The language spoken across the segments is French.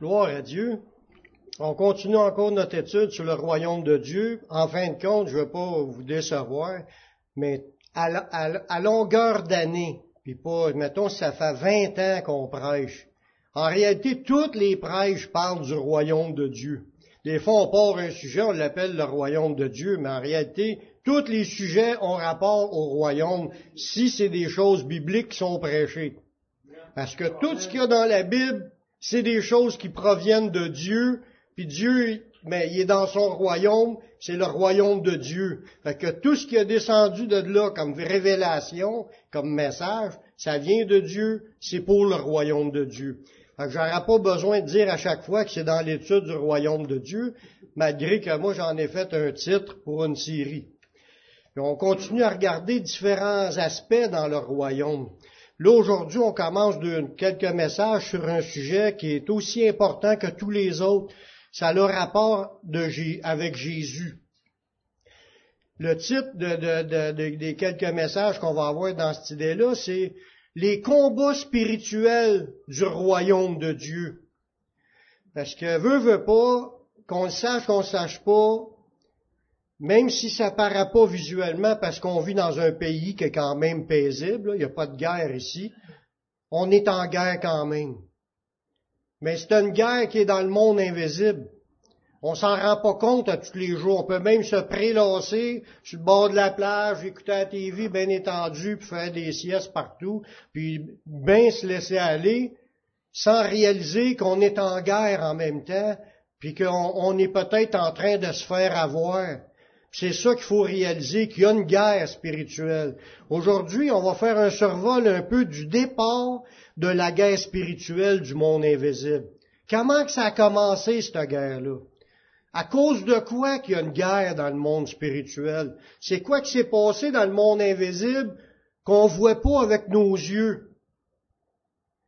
Gloire à Dieu. On continue encore notre étude sur le royaume de Dieu. En fin de compte, je ne veux pas vous décevoir, mais à, longueur d'année, puis pas, mettons, ça fait 20 ans qu'on prêche. En réalité, toutes les prêches parlent du royaume de Dieu. Des fois, on part un sujet, on l'appelle le royaume de Dieu, mais en réalité, tous les sujets ont rapport au royaume si c'est des choses bibliques qui sont prêchées. Parce que tout ce qu'il y a dans la Bible, c'est des choses qui proviennent de Dieu, puis Dieu, mais il est dans son royaume, c'est le royaume de Dieu. Fait que tout ce qui est descendu de là comme révélation, comme message, ça vient de Dieu, c'est pour le royaume de Dieu. Fait que j'aurais pas besoin de dire à chaque fois que c'est dans l'étude du royaume de Dieu, malgré que moi j'en ai fait un titre pour une série. On continue à regarder différents aspects dans le royaume. Là, aujourd'hui, on commence de, quelques messages sur un sujet qui est aussi important que tous les autres. Ça a le rapport avec Jésus. Le titre des quelques messages qu'on va avoir dans cette idée-là, c'est les combats spirituels du royaume de Dieu. Parce que veut, veut pas, qu'on le sache, qu'on le sache pas, même si ça paraît pas visuellement parce qu'on vit dans un pays qui est quand même paisible, il n'y a pas de guerre ici, on est en guerre quand même. Mais c'est une guerre qui est dans le monde invisible. On s'en rend pas compte à tous les jours. On peut même se prélasser sur le bord de la plage, écouter la TV bien étendu, puis faire des siestes partout, puis bien se laisser aller, sans réaliser qu'on est en guerre en même temps, puis qu'on est peut-être en train de se faire avoir. C'est ça qu'il faut réaliser, qu'il y a une guerre spirituelle. Aujourd'hui, on va faire un survol un peu du départ de la guerre spirituelle du monde invisible. Comment que ça a commencé, cette guerre-là? À cause de quoi qu'il y a une guerre dans le monde spirituel? C'est quoi qui s'est passé dans le monde invisible qu'on voit pas avec nos yeux?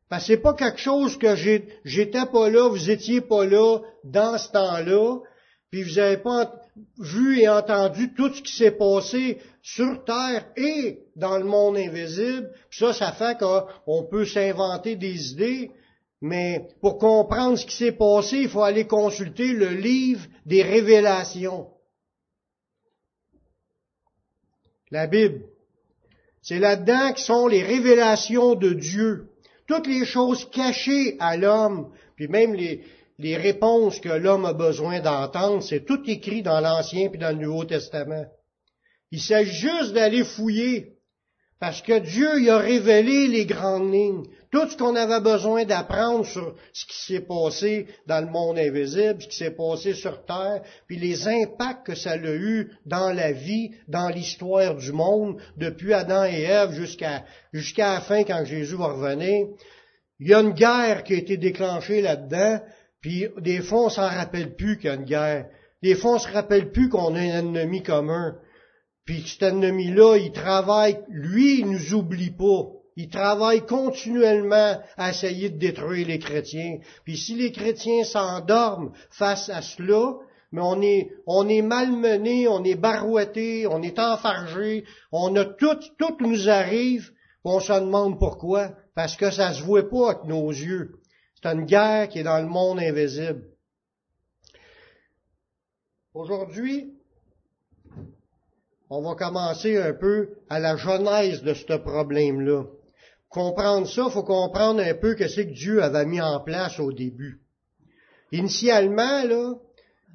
Parce que c'est pas quelque chose que j'étais pas là, vous étiez pas là dans ce temps-là, puis vous n'avez pas vu et entendu tout ce qui s'est passé sur Terre et dans le monde invisible. Ça, ça fait qu'on peut s'inventer des idées, mais pour comprendre ce qui s'est passé, il faut aller consulter le livre des révélations. La Bible. C'est là-dedans que sont les révélations de Dieu. Toutes les choses cachées à l'homme, puis même les, les réponses que l'homme a besoin d'entendre, c'est tout écrit dans l'Ancien puis dans le Nouveau Testament. Il s'agit juste d'aller fouiller, parce que Dieu y a révélé les grandes lignes, tout ce qu'on avait besoin d'apprendre sur ce qui s'est passé dans le monde invisible, ce qui s'est passé sur Terre, puis les impacts que ça a eu dans la vie, dans l'histoire du monde, depuis Adam et Ève jusqu'à jusqu'à la fin quand Jésus va revenir. Il y a une guerre qui a été déclenchée là-dedans, puis des fois, on s'en rappelle plus qu'il y a une guerre. Des fois, on se rappelle plus qu'on a un ennemi commun. Puis cet ennemi-là, il travaille, lui, il nous oublie pas. Il travaille continuellement à essayer de détruire les chrétiens. Puis si les chrétiens s'endorment face à cela, mais on est, on est malmené, on est barouetté, on est enfargé, on a tout, tout nous arrive, on se demande pourquoi. Parce que ça se voit pas avec nos yeux. C'est une guerre qui est dans le monde invisible. Aujourd'hui, on va commencer un peu à la genèse de ce problème-là. Comprendre ça, il faut comprendre un peu que c'est que Dieu avait mis en place au début. Initialement, là,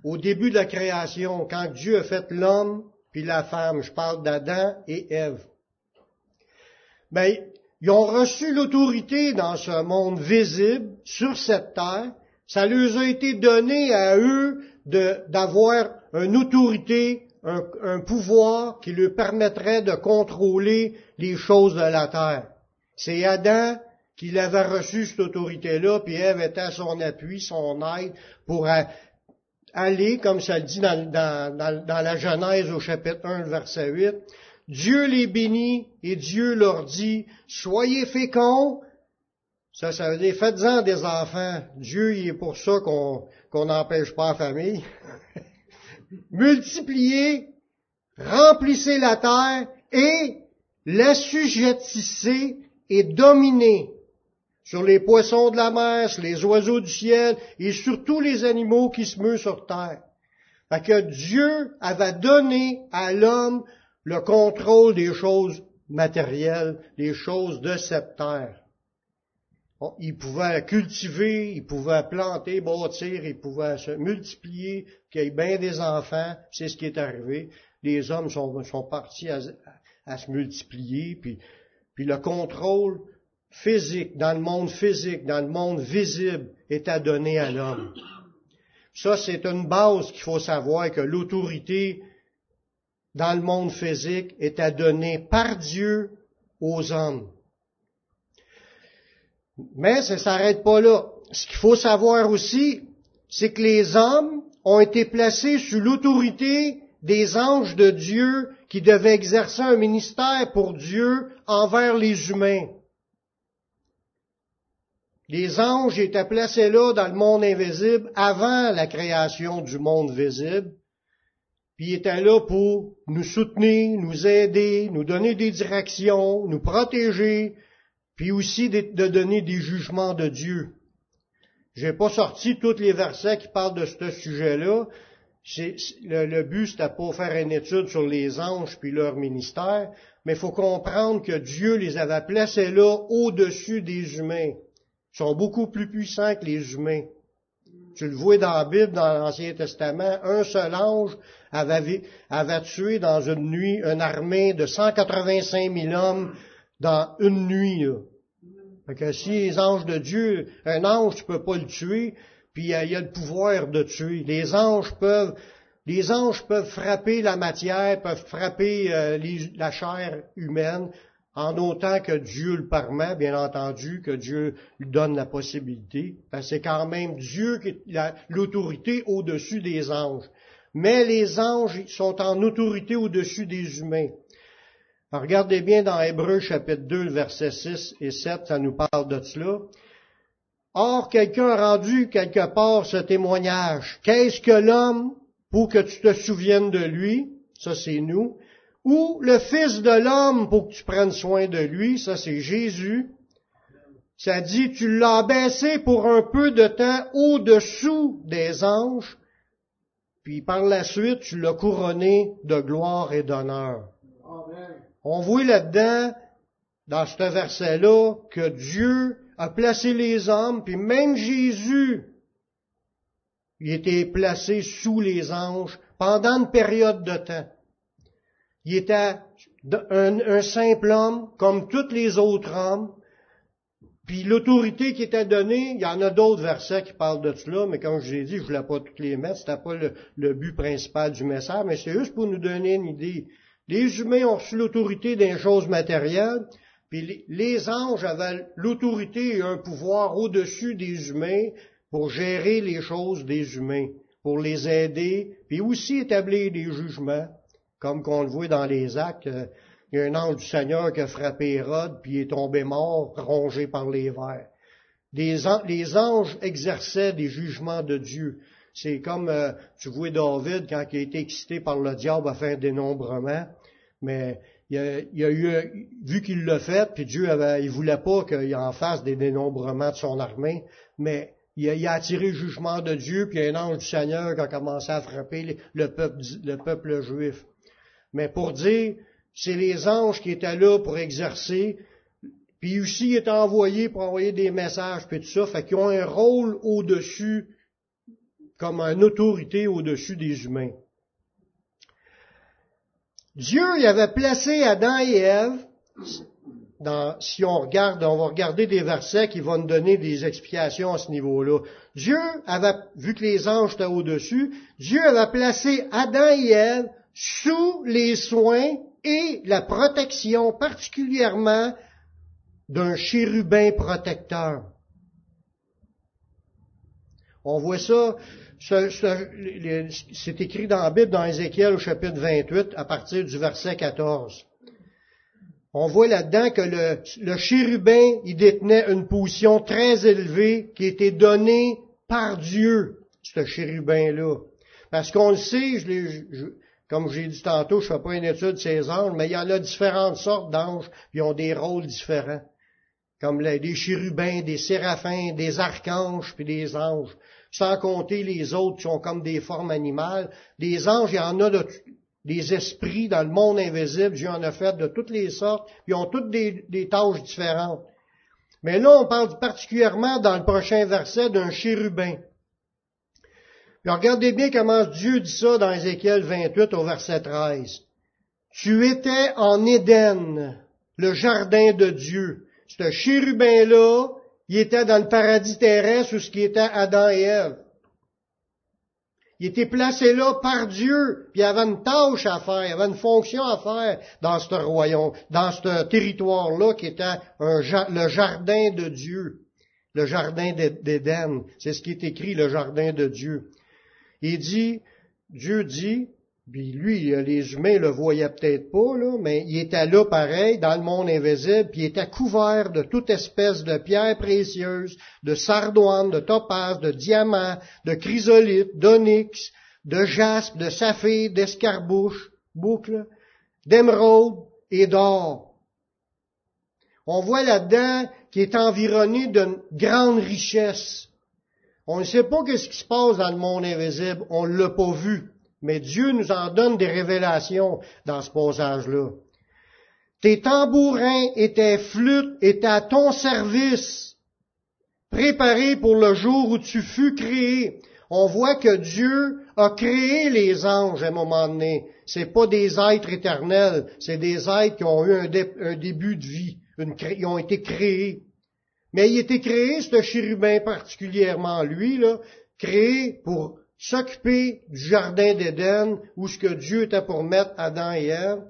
au début de la création, quand Dieu a fait l'homme puis la femme, je parle d'Adam et Ève. Ben, ils ont reçu l'autorité dans ce monde visible, sur cette terre. Ça leur a été donné à eux d'avoir une autorité, un, pouvoir qui leur permettrait de contrôler les choses de la terre. C'est Adam qui avait reçu cette autorité-là, puis Ève était à son appui, son aide, pour aller, comme ça le dit dans, dans, dans, dans la Genèse au chapitre 1, verset 8, Dieu les bénit et Dieu leur dit, soyez féconds. Ça, ça veut dire, faites-en des enfants. Dieu, il est pour ça qu'on n'empêche pas la famille. Multipliez, remplissez la terre et l'assujettissez et dominez sur les poissons de la mer, sur les oiseaux du ciel et sur tous les animaux qui se meuvent sur terre. Fait que Dieu avait donné à l'homme le contrôle des choses matérielles, des choses de cette terre. Il pouvait cultiver, il pouvait planter, bâtir, il pouvait se multiplier, qu'il y ait bien des enfants, c'est ce qui est arrivé. Les hommes sont, partis à, à, se multiplier, puis, puis le contrôle physique, dans le monde physique, dans le monde visible, est à donner à l'homme. Ça, c'est une base qu'il faut savoir que l'autorité dans le monde physique à donner par Dieu aux hommes. Mais ça ne s'arrête pas là. Ce qu'il faut savoir aussi, c'est que les hommes ont été placés sous l'autorité des anges de Dieu qui devaient exercer un ministère pour Dieu envers les humains. Les anges étaient placés là dans le monde invisible avant la création du monde visible, puis ils étaient là pour nous soutenir, nous aider, nous donner des directions, nous protéger, puis aussi de, donner des jugements de Dieu. J'ai pas sorti tous les versets qui parlent de ce sujet-là. Le, but, c'était pas faire une étude sur les anges puis leur ministère, mais il faut comprendre que Dieu les avait placés là au-dessus des humains sont beaucoup plus puissants que les humains. Tu le vois dans la Bible, dans l'Ancien Testament, un seul ange avait, tué dans une nuit une armée de 185 000 hommes dans une nuit. Là. Fait que si les anges de Dieu, un ange, tu peux pas le tuer, puis il y, a, le pouvoir de tuer. Les anges peuvent, les anges peuvent frapper la matière, peuvent frapper euh, la chair humaine, en autant que Dieu le permet, bien entendu, que Dieu lui donne la possibilité. c'est quand même Dieu qui a l'autorité au-dessus des anges. Mais les anges sont en autorité au-dessus des humains. regardez bien dans Hébreu chapitre 2, versets 6 et 7, ça nous parle de cela. Or, quelqu'un a rendu quelque part ce témoignage. Qu'est-ce que l'homme pour que tu te souviennes de lui? Ça, c'est nous ou le Fils de l'homme pour que tu prennes soin de lui, ça c'est Jésus. Ça dit, tu l'as baissé pour un peu de temps au-dessous des anges, puis par la suite, tu l'as couronné de gloire et d'honneur. On voit là-dedans, dans ce verset-là, que Dieu a placé les hommes, puis même Jésus, il était placé sous les anges pendant une période de temps. Il était un, simple homme, comme tous les autres hommes. Puis l'autorité qui était donnée, il y en a d'autres versets qui parlent de cela, mais comme je l'ai dit, je voulais pas toutes les mettre, c'était pas le, but principal du message, mais c'est juste pour nous donner une idée. Les humains ont reçu l'autorité des choses matérielles, puis les anges avaient l'autorité et un pouvoir au-dessus des humains pour gérer les choses des humains, pour les aider, puis aussi établir des jugements. Comme qu'on le voit dans les actes, euh, il y a un ange du Seigneur qui a frappé Hérode, puis il est tombé mort, rongé par les vers. Les, anges exerçaient des jugements de Dieu. C'est comme, euh, tu vois David, quand il a été excité par le diable à faire dénombrement, mais il a, a eu, vu qu'il l'a fait, puis Dieu avait, il voulait pas qu'il en fasse des dénombrements de son armée, mais il a, attiré le jugement de Dieu, puis un ange du Seigneur qui a commencé à frapper le peuple juif mais pour dire, c'est les anges qui étaient là pour exercer, puis aussi étaient envoyés pour envoyer des messages, puis tout ça, fait qu'ils ont un rôle au-dessus, comme une autorité au-dessus des humains. Dieu y avait placé Adam et Ève, dans, si on regarde, on va regarder des versets qui vont nous donner des explications à ce niveau-là. Dieu avait, vu que les anges étaient au-dessus, Dieu avait placé Adam et Ève sous les soins et la protection particulièrement d'un chérubin protecteur. On voit ça, c'est écrit dans la Bible, dans Ézéchiel au chapitre 28, à partir du verset 14. On voit là-dedans que le, chérubin, il détenait une position très élevée qui était donnée par Dieu, ce chérubin-là. Parce qu'on le sait, je, comme j'ai dit tantôt, je fais pas une étude de ces anges, mais il y en a différentes sortes d'anges, qui ont des rôles différents. comme les, des chérubins, des séraphins, des archanges, puis des anges, sans compter les autres qui sont comme des formes animales. Des anges, il y en a de, des esprits dans le monde invisible, Dieu en a fait de toutes les sortes, ils ont toutes des, des tâches différentes. Mais là, on parle particulièrement dans le prochain verset d'un chérubin. Regardez bien comment Dieu dit ça dans Ézéchiel 28 au verset 13. Tu étais en Éden, le jardin de Dieu. Ce chérubin-là, il était dans le paradis terrestre où ce qui était Adam et Ève. Il était placé là par Dieu, puis il avait une tâche à faire, il avait une fonction à faire dans ce royaume, dans ce territoire-là qui était le jardin de Dieu, le jardin d'Éden. C'est ce qui est écrit, le jardin de Dieu. Il dit, Dieu dit, puis lui, les humains le voyaient peut-être pas, là, mais il était là pareil, dans le monde invisible, puis il était couvert de toute espèce de pierres précieuses, de sardoine, de topaz, de diamants, de chrysolite, d'onyx, de jaspe, de saphir, d'escarbouche, boucle, d'émeraude et d'or. On voit là-dedans qu'il est environné d'une grande richesse. On ne sait pas ce qui se passe dans le monde invisible, on ne l'a pas vu. Mais Dieu nous en donne des révélations dans ce passage-là. Tes tambourins et tes flûtes étaient à ton service, préparés pour le jour où tu fus créé. On voit que Dieu a créé les anges à un moment donné. C'est pas des êtres éternels, c'est des êtres qui ont eu un, début de vie. ils ont été créés. Mais il été créé, ce chérubin particulièrement, lui, là, créé pour s'occuper du jardin d'Éden où ce que Dieu était pour mettre Adam et Ève.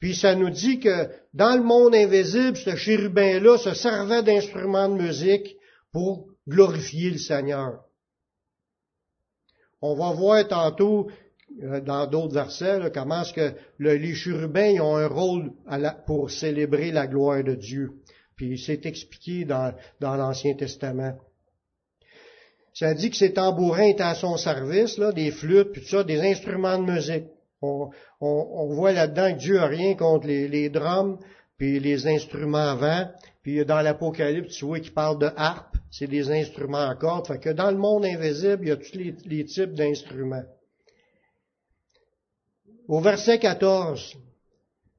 Puis ça nous dit que dans le monde invisible, ce chérubin-là se servait d'instruments de musique pour glorifier le Seigneur. On va voir tantôt euh, dans d'autres versets comment est-ce que les chérubins ont un rôle pour célébrer la gloire de Dieu. Puis c'est expliqué dans l'Ancien Testament. Ça dit que ces tambourins étaient à son service, là, des flûtes, puis tout ça, des instruments de musique. On, voit là-dedans que Dieu n'a rien contre les, drums, puis les instruments à vent. Puis dans l'Apocalypse, tu vois qu'il parle de harpe, c'est des instruments à cordes. Fait que dans le monde invisible, il y a tous les, les types d'instruments. Au verset 14,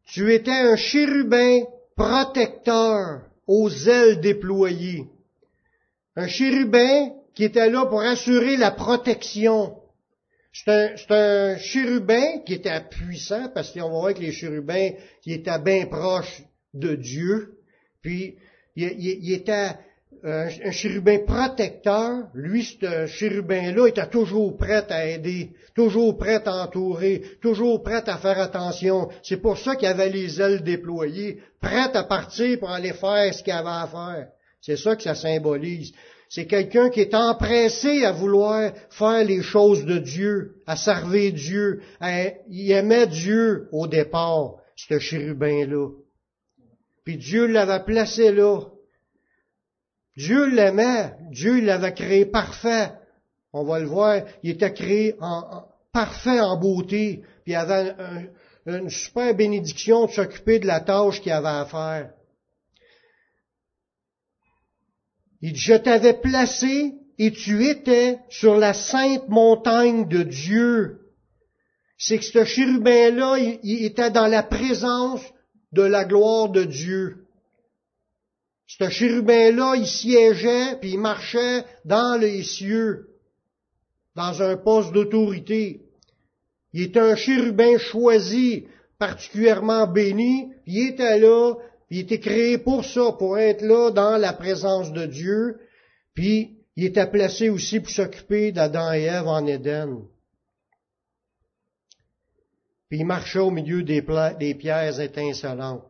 tu étais un chérubin protecteur aux ailes déployées. Un chérubin, qui était là pour assurer la protection. C'est un, chérubin qui était puissant, parce qu'on va voir que les chérubins, qui étaient bien proches de Dieu, puis il, était un, chérubin protecteur. Lui, ce chérubin-là, était toujours prêt à aider, toujours prêt à entourer, toujours prêt à faire attention. C'est pour ça qu'il avait les ailes déployées, prêt à partir pour aller faire ce qu'il avait à faire. C'est ça que ça symbolise. C'est quelqu'un qui est empressé à vouloir faire les choses de Dieu, à servir Dieu. il aimait Dieu au départ, ce chérubin-là. Puis Dieu l'avait placé là. Dieu l'aimait. Dieu l'avait créé parfait. On va le voir, il était créé en, parfait en beauté. Puis il avait une super bénédiction de s'occuper de la tâche qu'il avait à faire. Il dit, je t'avais placé et tu étais sur la sainte montagne de Dieu. C'est que ce chérubin-là, il, était dans la présence de la gloire de Dieu. Ce chérubin-là, il siégeait, puis il marchait dans les cieux, dans un poste d'autorité. Il était un chérubin choisi, particulièrement béni, il était là, il était créé pour ça, pour être là dans la présence de Dieu. Puis il était placé aussi pour s'occuper d'Adam et Ève en Éden. Puis il marchait au milieu des, pierres étincelantes.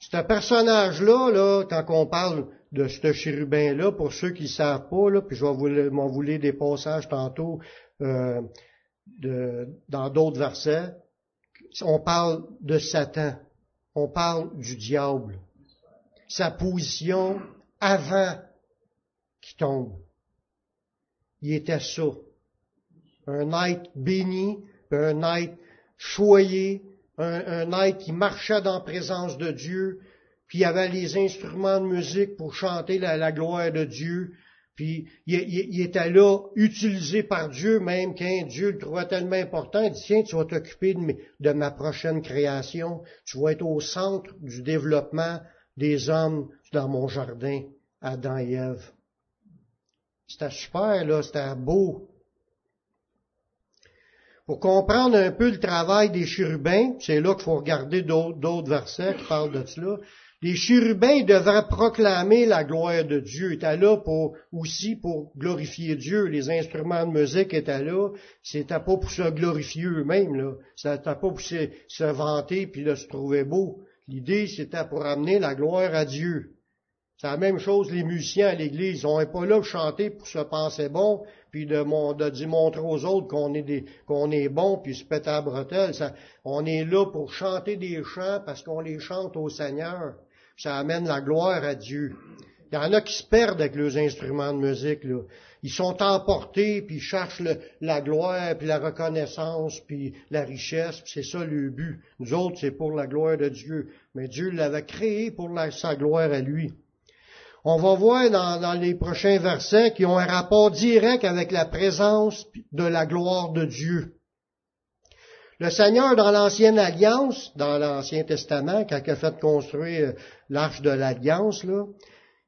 Ce personnage-là, là, quand on parle de ce chérubin-là, pour ceux qui ne savent pas, là, puis je vais vous lire des passages tantôt euh, dans d'autres versets, on parle de Satan on parle du diable. Sa position avant qu'il tombe. Il était ça. Un être béni, un être choyé, un, être qui marchait dans présence de Dieu, puis il avait les instruments de musique pour chanter la, gloire de Dieu, puis il, était là, utilisé par Dieu, même quand Dieu le trouvait tellement important, il dit, tiens, tu vas t'occuper de, de ma prochaine création, tu vas être au centre du développement des hommes dans mon jardin, Adam et Ève. C'était super, là, c'était beau. Pour comprendre un peu le travail des chérubins, c'est là qu'il faut regarder d'autres versets qui parlent de cela. Les chérubins devraient proclamer la gloire de Dieu. Ils étaient là pour, aussi pour glorifier Dieu. Les instruments de musique étaient là. C'était pas pour se glorifier eux-mêmes, là. C'était pas pour se, se vanter puis de se trouver beau. L'idée, c'était pour amener la gloire à Dieu. C'est la même chose les musiciens à l'église. On n'est pas là pour chanter pour se penser bon, puis de, de, montrer aux autres qu'on est, des, qu'on est bon, puis se péter à bretelle. on est là pour chanter des chants parce qu'on les chante au Seigneur. Ça amène la gloire à Dieu. Il y en a qui se perdent avec leurs instruments de musique. Là. Ils sont emportés, puis ils cherchent la gloire, puis la reconnaissance, puis la richesse. c'est ça le but. Nous autres, c'est pour la gloire de Dieu. Mais Dieu l'avait créé pour sa gloire à lui. On va voir dans, les prochains versets qui ont un rapport direct avec la présence de la gloire de Dieu. Le Seigneur, dans l'Ancienne Alliance, dans l'Ancien Testament, quand il a fait construire l'Arche de l'Alliance, là,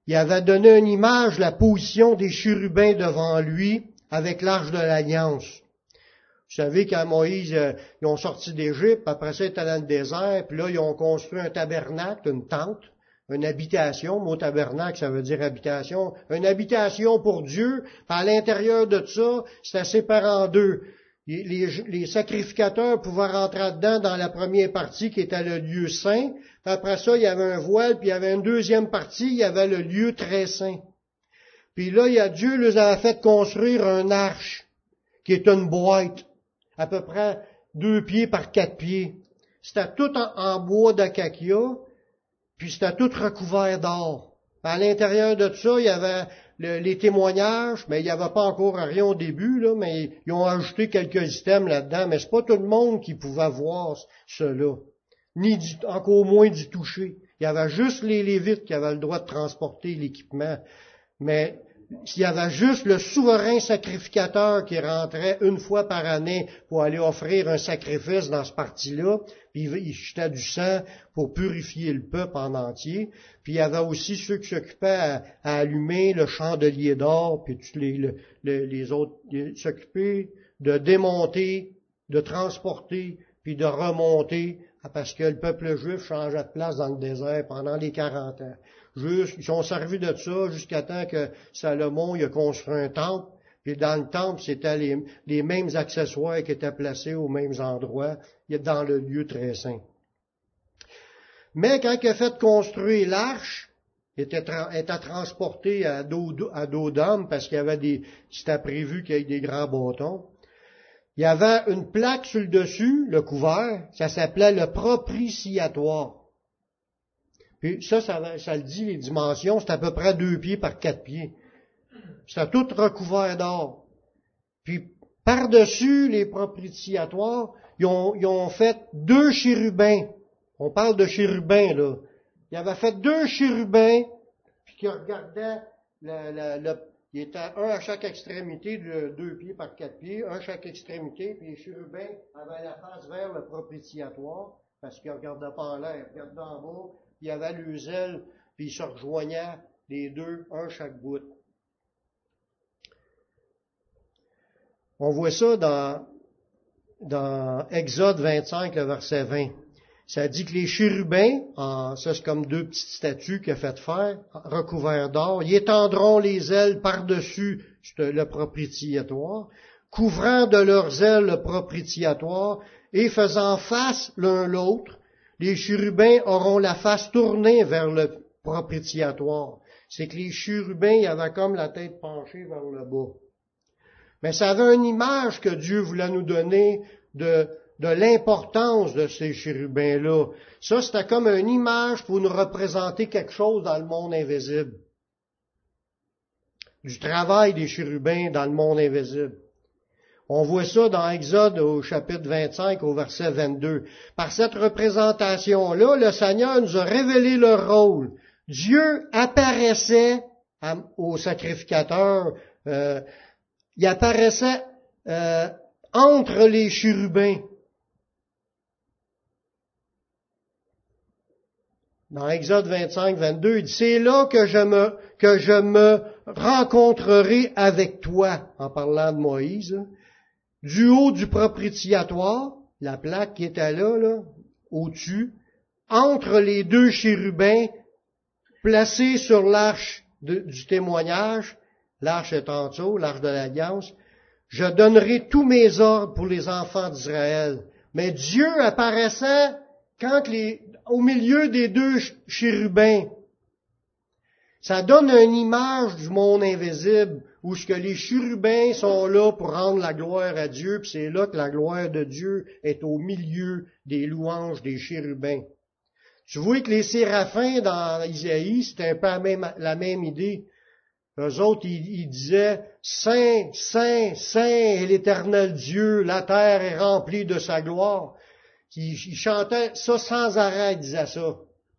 il avait donné une image, la position des chérubins devant lui avec l'Arche de l'Alliance. Vous savez, quand Moïse, euh, ils ont sorti d'Égypte, après ça, ils étaient dans le désert, puis là, ils ont construit un tabernacle, une tente, une habitation, mot tabernacle, ça veut dire habitation, une habitation pour Dieu, à l'intérieur de ça, c'est séparé en deux. Les, sacrificateurs pouvaient rentrer dedans dans la première partie qui était le lieu saint, après ça, il y avait un voile, puis il y avait une deuxième partie, il y avait le lieu très saint. Puis là, il y a Dieu les avait fait construire un arche, qui est une boîte, à peu près deux pieds par quatre pieds. C'était tout en, en bois d'acacia, puis c'était tout recouvert d'or. À l'intérieur de ça, il y avait les témoignages, mais il n'y avait pas encore rien au début, là, mais ils ont ajouté quelques items là-dedans, mais c'est pas tout le monde qui pouvait voir cela, ni encore moins d'y toucher. Il y avait juste les Lévites qui avaient le droit de transporter l'équipement. Mais s'il y avait juste le souverain sacrificateur qui rentrait une fois par année pour aller offrir un sacrifice dans ce parti-là, puis il jetait du sang pour purifier le peuple en entier. Puis il y avait aussi ceux qui s'occupaient à, allumer le chandelier d'or, puis tous les, les autres s'occupaient de démonter, de transporter, puis de remonter, parce que le peuple juif changeait de place dans le désert pendant les 40 ans ils sont servis de ça jusqu'à temps que Salomon il a construit un temple. Puis dans le temple, c'était les, mêmes accessoires qui étaient placés aux mêmes endroits, dans le lieu très saint. Mais quand il a fait construire l'arche, il était, était transporté à dos, à dos d'homme parce qu'il y avait des, c'était prévu qu'il y ait des grands bâtons. Il y avait une plaque sur le dessus, le couvert, ça s'appelait le propitiatoire. Puis ça, ça, le dit, les dimensions, c'est à peu près deux pieds par quatre pieds. C'était tout recouvert d'or. Puis par-dessus les propitiatoires, ils ont, ils ont fait deux chérubins. On parle de chérubins, là. Ils avaient fait deux chérubins, puis qui regardaient le, le, il était un à chaque extrémité de deux pieds par quatre pieds, un à chaque extrémité, puis les chérubins avaient la face vers le propitiatoire, parce qu'ils ne regardaient pas en l'air, ils regardaient en bas, il avait le ailes, puis ils se rejoignaient les deux, un chaque bout. On voit ça dans, dans Exode 25, le verset 20. Ça dit que les chérubins, ça c'est comme deux petites statues qu'il a fait faire, recouverts d'or, ils étendront les ailes par-dessus le propitiatoire, couvrant de leurs ailes le propitiatoire et faisant face l'un l'autre, les chérubins auront la face tournée vers le propitiatoire. C'est que les chérubins avaient comme la tête penchée vers le bas. Mais ça avait une image que Dieu voulait nous donner de, de l'importance de ces chérubins-là. Ça, c'était comme une image pour nous représenter quelque chose dans le monde invisible. Du travail des chérubins dans le monde invisible. On voit ça dans Exode au chapitre 25 au verset 22. Par cette représentation-là, le Seigneur nous a révélé leur rôle. Dieu apparaissait au sacrificateur, euh, il apparaissait euh, entre les chérubins. Dans Exode 25, 22, il dit, c'est là que je me, que je me rencontrerai avec toi, en parlant de Moïse, du haut du propitiatoire, la plaque qui était là, au-dessus, entre les deux chérubins placés sur l'arche du témoignage, l'arche est en dessous, l'arche de l'alliance, je donnerai tous mes ordres pour les enfants d'Israël. Mais Dieu apparaissait quand les, au milieu des deux chérubins. Ça donne une image du monde invisible où ce que les chérubins sont là pour rendre la gloire à Dieu, puis c'est là que la gloire de Dieu est au milieu des louanges des chérubins. Tu vois que les séraphins dans Isaïe, c'était un peu la même, la même idée. Eux autres, ils, disaient, Saint, Saint, Saint est l'éternel Dieu, la terre est remplie de sa gloire. Ils, chantaient ça sans arrêt, ils disaient ça,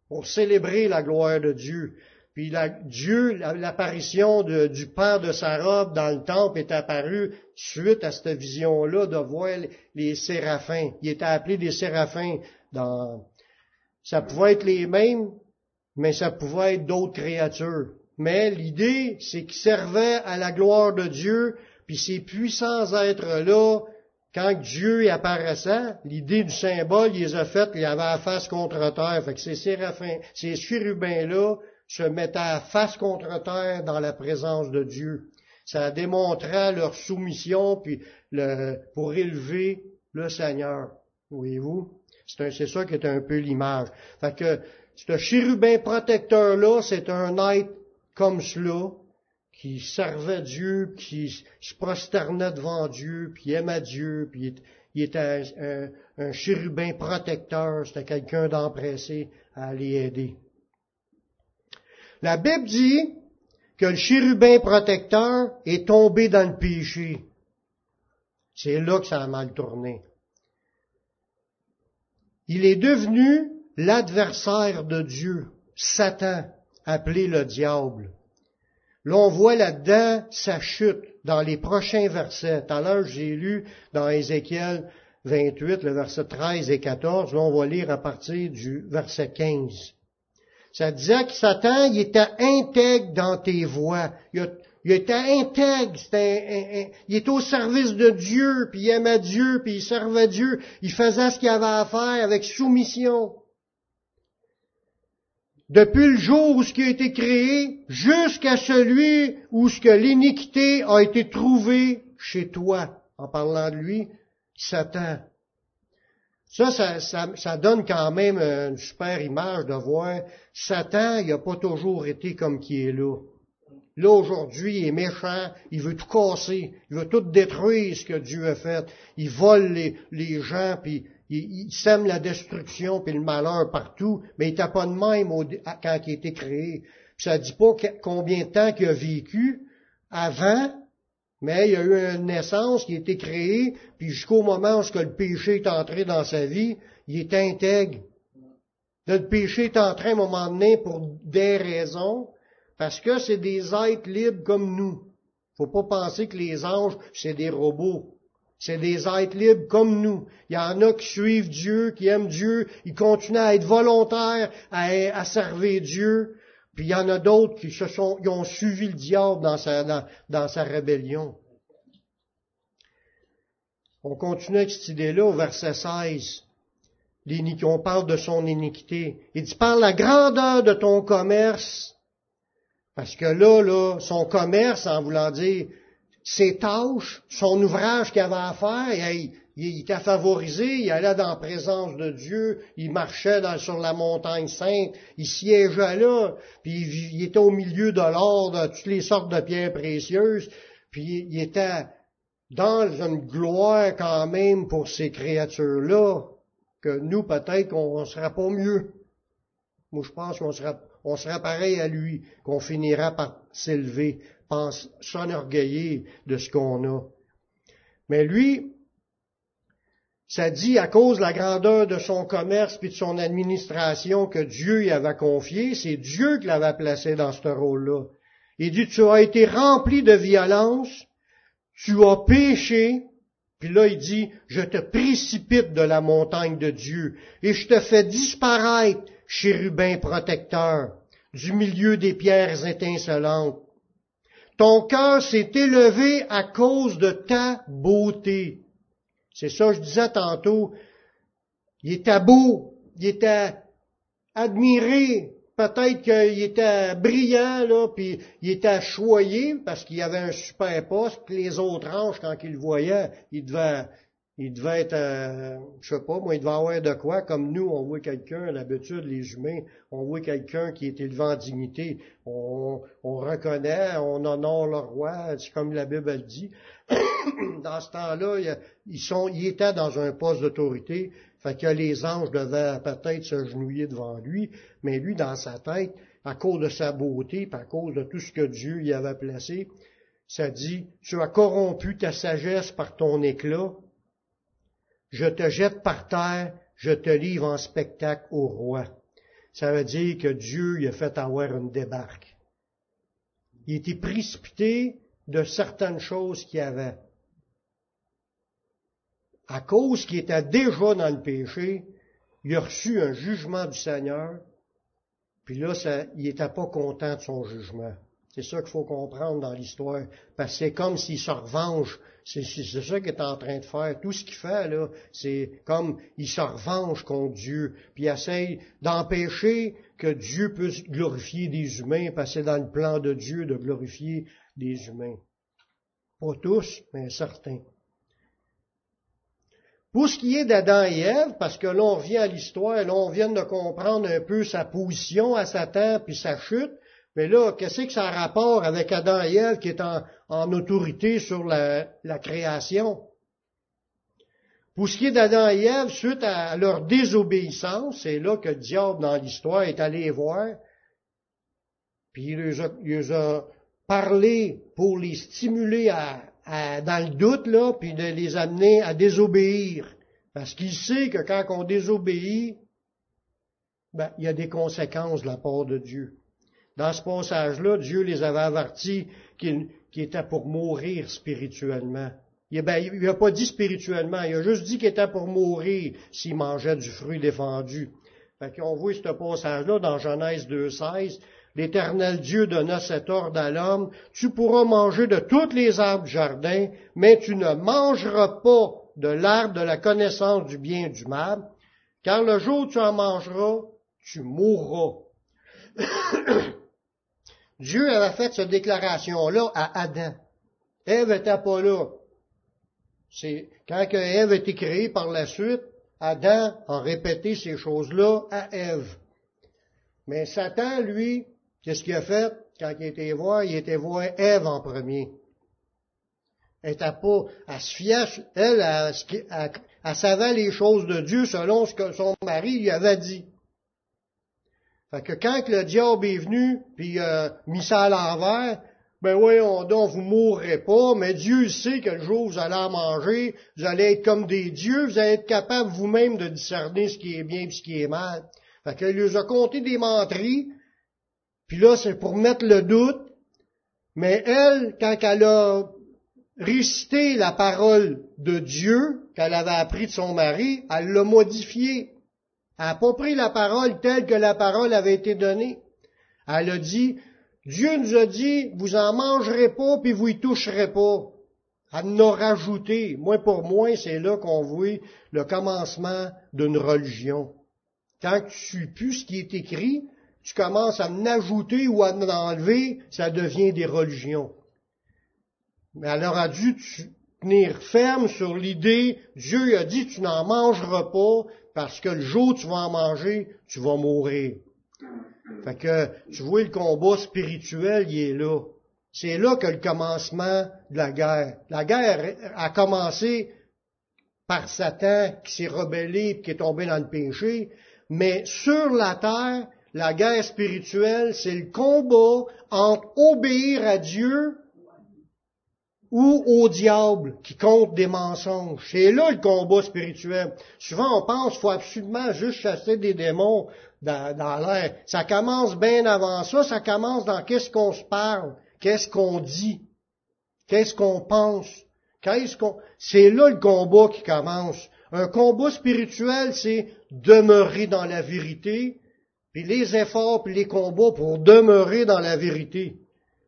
pour célébrer la gloire de Dieu. Puis Dieu, l'apparition du Père de sa robe dans le temple est apparue suite à cette vision-là de voir les séraphins. Il était appelé des séraphins dans, ça pouvait être les mêmes, mais ça pouvait être d'autres créatures. Mais l'idée, c'est qu'ils servaient à la gloire de Dieu, puis ces puissants êtres-là, quand Dieu y apparaissait, l'idée du symbole, il les a fait, il avait la face contre terre. Fait que ces séraphins, ces chérubins-là, se mettaient à face contre terre dans la présence de Dieu. Ça démontrait leur soumission puis pour élever le Seigneur. Voyez-vous? C'est ça qui est un peu l'image. Fait que ce chérubin protecteur-là, c'est un être comme cela, qui servait Dieu, qui se prosternait devant Dieu, puis aimait Dieu, puis il était un chérubin protecteur, c'était quelqu'un d'empressé à aller aider. La Bible dit que le chérubin protecteur est tombé dans le péché. C'est là que ça a mal tourné. Il est devenu l'adversaire de Dieu, Satan, appelé le diable. Là, on voit là-dedans sa chute dans les prochains versets. Tout à l'heure, j'ai lu dans Ézéchiel 28, le verset 13 et 14. Là, on va lire à partir du verset 15. Ça disait que Satan, il était intègre dans tes voies. Il, était intègre, il était au service de Dieu, puis il aimait Dieu, puis il servait Dieu. Il faisait ce qu'il avait à faire avec soumission. Depuis le jour où ce qui a été créé, jusqu'à celui où ce que l'iniquité a été trouvée chez toi, en parlant de lui, Satan. Ça, ça, donne quand même une super image de voir Satan, il n'a pas toujours été comme qui est là. Là, aujourd'hui, il est méchant, il veut tout casser, il veut tout détruire ce que Dieu a fait. Il vole les, gens, puis il, sème la destruction puis le malheur partout, mais il n'était pas de même quand il a été créé. Puis ça dit pas combien de temps qu'il a vécu avant, mais il y a eu une naissance qui a été créée, puis jusqu'au moment où le péché est entré dans sa vie, il est intègre. Le péché est entré à un moment donné pour des raisons, parce que c'est des êtres libres comme nous. Faut pas penser que les anges, c'est des robots. C'est des êtres libres comme nous. Il y en a qui suivent Dieu, qui aiment Dieu, ils continuent à être volontaires, à servir Dieu. Puis il y en a d'autres qui se sont, qui ont suivi le diable dans sa, dans, sa rébellion. On continue avec cette idée-là au verset 16. On parle de son iniquité. Il dit, par la grandeur de ton commerce, parce que là, là, son commerce, en voulant dire ses tâches, son ouvrage qu'il avait à faire, il, il, était favorisé, il allait dans la présence de Dieu, il marchait sur la montagne sainte, il siégeait là, puis il, était au milieu de l'or, de toutes les sortes de pierres précieuses, puis il était dans une gloire quand même pour ces créatures-là, que nous, peut-être qu'on ne sera pas mieux. Moi, je pense qu'on sera, pareil à lui, qu'on finira par s'élever, s'enorgueillir de ce qu'on a. Mais lui, ça dit à cause de la grandeur de son commerce puis de son administration que Dieu y avait confié, c'est Dieu qui l'avait placé dans ce rôle-là. Il dit, tu as été rempli de violence, tu as péché, puis là il dit, je te précipite de la montagne de Dieu, et je te fais disparaître, chérubin protecteur, du milieu des pierres étincelantes. Ton cœur s'est élevé à cause de ta beauté. C'est ça, je disais tantôt. Il était beau, il était admiré, peut-être qu'il était brillant, là, puis il était choyé parce qu'il avait un super poste, les autres anges, quand ils le voyaient, ils devaient, il devait être, euh, je sais pas, moi, il devait avoir de quoi, comme nous, on voit quelqu'un, l'habitude, les humains, on voit quelqu'un qui est élevé en dignité, on, on reconnaît, on honore le roi, c'est comme la Bible dit. dans ce temps-là, ils sont, ils étaient dans un poste d'autorité, fait que les anges devaient peut-être se genouiller devant lui, mais lui, dans sa tête, à cause de sa beauté, à cause de tout ce que Dieu y avait placé, ça dit, tu as corrompu ta sagesse par ton éclat, je te jette par terre, je te livre en spectacle au roi. Ça veut dire que Dieu y a fait avoir une débarque. Il était précipité de certaines choses qu'il avait. À cause qu'il était déjà dans le péché, il a reçu un jugement du Seigneur, puis là, il n'était pas content de son jugement. C'est ça qu'il faut comprendre dans l'histoire. Parce que c'est comme s'il se revanche. C'est, ça qu'il est en train de faire. Tout ce qu'il fait, là, c'est comme il se revanche contre Dieu. Puis il essaye d'empêcher que Dieu puisse glorifier des humains, parce que dans le plan de Dieu de glorifier des humains. Pas tous, mais certains. Pour ce qui est d'Adam et Ève, parce que là on revient à l'histoire, là on vient de comprendre un peu sa position à Satan puis sa chute, mais là, qu'est-ce que ça a rapport avec Adam et Ève qui est en, autorité sur la, création? Pour ce qui est d'Adam et Ève, suite à leur désobéissance, c'est là que le diable dans l'histoire est allé voir, puis il les a, parlé pour les stimuler à, dans le doute, là, puis de les amener à désobéir. Parce qu'il sait que quand on désobéit, ben, il y a des conséquences de la part de Dieu. Dans ce passage-là, Dieu les avait avertis qu'ils étaient pour mourir spirituellement. Il n'a ben, pas dit spirituellement, il a juste dit qu'ils étaient pour mourir s'ils mangeaient du fruit défendu. Fait qu'on voit ce passage-là dans Genèse 2.16. L'Éternel Dieu donna cet ordre à l'homme, tu pourras manger de toutes les arbres du jardin, mais tu ne mangeras pas de l'arbre de la connaissance du bien et du mal, car le jour où tu en mangeras, tu mourras. Dieu avait fait cette déclaration-là à Adam. Ève n'était pas là. C'est, quand Ève a été créée par la suite, Adam a répété ces choses-là à Ève. Mais Satan, lui, qu'est-ce qu'il a fait? Quand il était voir? Il était voir Ève en premier. Elle n'était pas, à se fier, elle, elle, savait les choses de Dieu selon ce que son mari lui avait dit. Que quand le diable est venu, puis euh, mis ça à l'envers, ben oui, on, donc vous mourrez pas, mais Dieu sait que jour vous allez en manger, vous allez être comme des dieux, vous allez être capable vous-même de discerner ce qui est bien et ce qui est mal. Fait qu'il lui a compté des menteries, puis là, c'est pour mettre le doute, mais elle, quand elle a récité la parole de Dieu qu'elle avait appris de son mari, elle l'a modifiée. N'a pas pris la parole telle que la parole avait été donnée. Elle a dit, Dieu nous a dit, vous en mangerez pas, puis vous y toucherez pas. Elle nous a rajouté. Moi, pour moi, c'est là qu'on voit le commencement d'une religion. Quand tu suis plus ce qui est écrit, tu commences à en ajouter ou à en enlever, ça devient des religions. Mais elle aura dû ferme sur l'idée, Dieu a dit, tu n'en mangeras pas, parce que le jour tu vas en manger, tu vas mourir. Fait que, tu vois, le combat spirituel, il est là. C'est là que le commencement de la guerre. La guerre a commencé par Satan qui s'est rebellé et qui est tombé dans le péché, mais sur la terre, la guerre spirituelle, c'est le combat entre obéir à Dieu ou au diable qui compte des mensonges. C'est là le combat spirituel. Souvent on pense qu'il faut absolument juste chasser des démons dans, l'air. Ça commence bien avant ça, ça commence dans qu'est-ce qu'on se parle, qu'est-ce qu'on dit, qu'est-ce qu'on pense, qu'est-ce qu'on... C'est là le combat qui commence. Un combat spirituel, c'est demeurer dans la vérité, puis les efforts, puis les combats pour demeurer dans la vérité.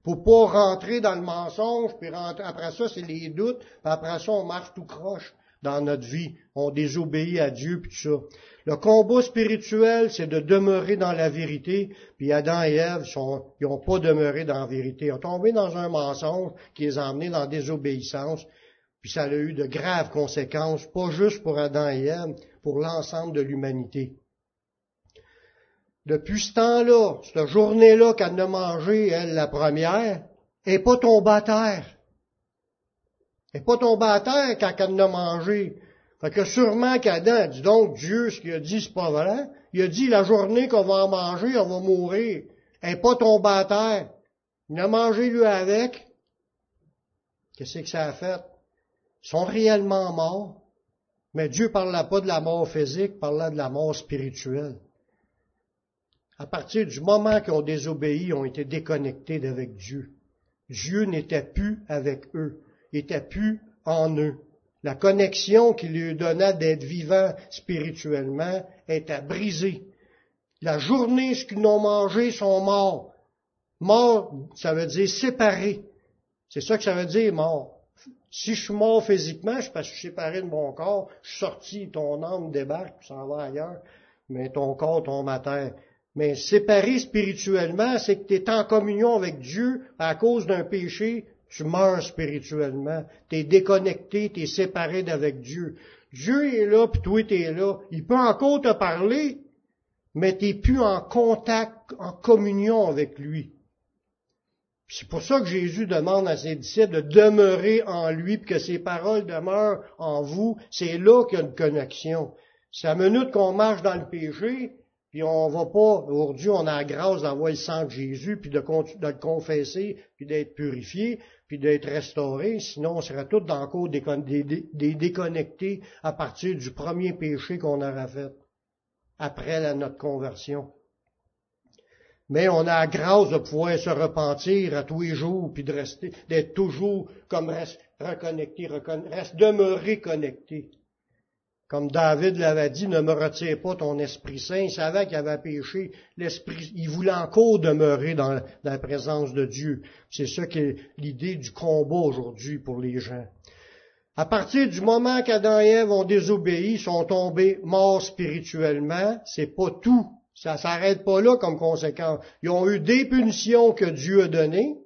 Pour pas rentrer dans le mensonge, puis après ça, c'est les doutes, puis après ça, on marche tout croche dans notre vie. On désobéit à Dieu, puis tout ça. Le combat spirituel, c'est de demeurer dans la vérité, puis Adam et Ève, ils n'ont pas demeuré dans la vérité. Ils ont tombé dans un mensonge qui les a emmenés dans la désobéissance, puis ça a eu de graves conséquences, pas juste pour Adam et Ève, pour l'ensemble de l'humanité. Depuis ce temps-là, cette journée-là qu'elle a mangé, elle, la première, n'est pas tombée à terre. Elle n'est pas tombée à terre quand elle a mangé. Fait que sûrement qu'Adam dit donc, Dieu, ce qu'il a dit, c'est pas vrai. Il a dit, la journée qu'on va en manger, on va mourir. Elle n'est pas tombée à terre. Il a mangé lui avec. Qu'est-ce que ça a fait? Ils sont réellement morts. Mais Dieu ne parlait pas de la mort physique, il parlait de la mort spirituelle. À partir du moment qu'ils ont désobéi, ils ont été déconnectés d'avec Dieu. Dieu n'était plus avec eux, n'était plus en eux. La connexion qui lui donnait d'être vivant spirituellement était brisée. La journée, ce qu'ils n'ont mangé, sont morts. Mort, ça veut dire séparé. C'est ça que ça veut dire, mort. Si je suis mort physiquement, c'est parce que je suis séparé de mon corps, je suis sorti, ton âme débarque, s'en vas ailleurs, mais ton corps tombe à terre. Mais séparé spirituellement, c'est que tu es en communion avec Dieu à cause d'un péché, tu meurs spirituellement. Tu es déconnecté, tu es séparé d'avec Dieu. Dieu est là, puis toi tu es là. Il peut encore te parler, mais tu n'es plus en contact, en communion avec lui. C'est pour ça que Jésus demande à ses disciples de demeurer en lui, puis que ses paroles demeurent en vous. C'est là qu'il y a une connexion. C'est à minute qu'on marche dans le péché, puis on va pas, aujourd'hui, on a la grâce d'avoir le sang de Jésus, puis de, le confesser, puis d'être purifié, puis d'être restauré, sinon on serait tous dans le cours des, déconnectés à partir du premier péché qu'on aura fait, après notre conversion. Mais on a la grâce de pouvoir se repentir à tous les jours, puis de rester, d'être toujours comme reste reconnecté, reste demeurer connecté. Comme David l'avait dit, ne me retire pas ton Esprit Saint. Il savait qu'il avait péché. L'Esprit, il voulait encore demeurer dans, la présence de Dieu. C'est ça qui est l'idée du combat aujourd'hui pour les gens. À partir du moment qu'Adam et Ève ont désobéi, sont tombés morts spirituellement, c'est pas tout. Ça s'arrête pas là comme conséquence. Ils ont eu des punitions que Dieu a données.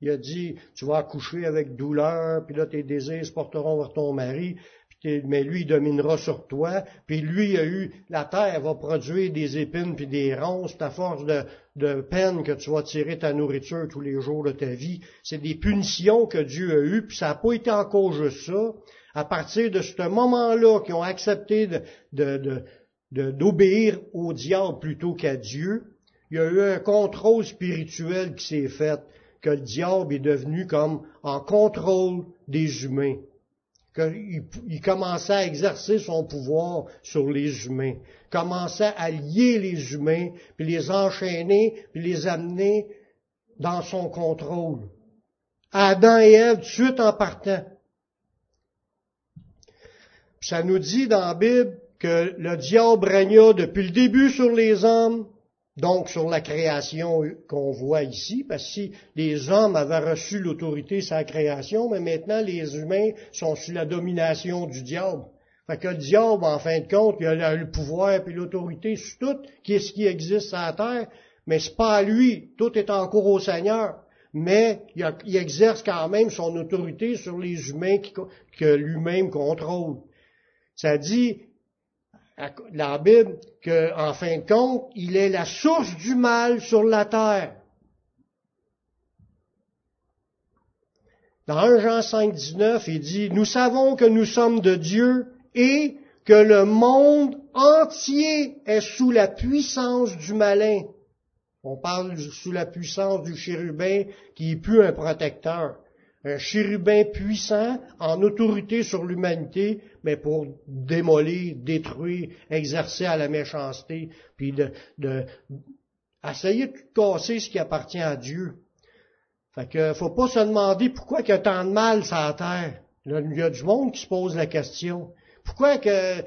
Il a dit, tu vas accoucher avec douleur, puis là tes désirs se porteront vers ton mari mais lui, dominera sur toi, puis lui a eu, la terre va produire des épines puis des ronces, à force de, peine que tu vas tirer ta nourriture tous les jours de ta vie. C'est des punitions que Dieu a eues, puis ça n'a pas été encore juste ça. À partir de ce moment-là, qu'ils ont accepté de, d'obéir au diable plutôt qu'à Dieu, il y a eu un contrôle spirituel qui s'est fait, que le diable est devenu comme en contrôle des humains qu'il commençait à exercer son pouvoir sur les humains, commençait à lier les humains, puis les enchaîner, puis les amener dans son contrôle. Adam et Ève, tout de suite en partant. ça nous dit dans la Bible que le diable régna depuis le début sur les hommes, donc sur la création qu'on voit ici, parce que si les hommes avaient reçu l'autorité sur la création, mais maintenant les humains sont sous la domination du diable. Fait que le diable, en fin de compte, il a le pouvoir et l'autorité sur tout, qu'est-ce qui existe sur la terre, mais c'est pas à lui, tout est encore au Seigneur. Mais il, exerce quand même son autorité sur les humains que lui-même contrôle. Ça dit, la Bible qu'en fin de compte, il est la source du mal sur la terre. Dans 1 Jean 5, 19, il dit, nous savons que nous sommes de Dieu et que le monde entier est sous la puissance du malin. On parle sous la puissance du chérubin qui est plus un protecteur. un chérubin puissant en autorité sur l'humanité, mais pour démolir, détruire, exercer à la méchanceté, puis de, de essayer de casser ce qui appartient à Dieu. Fait que faut pas se demander pourquoi il y a tant de mal sur la terre. Il y a du monde qui se pose la question. Pourquoi que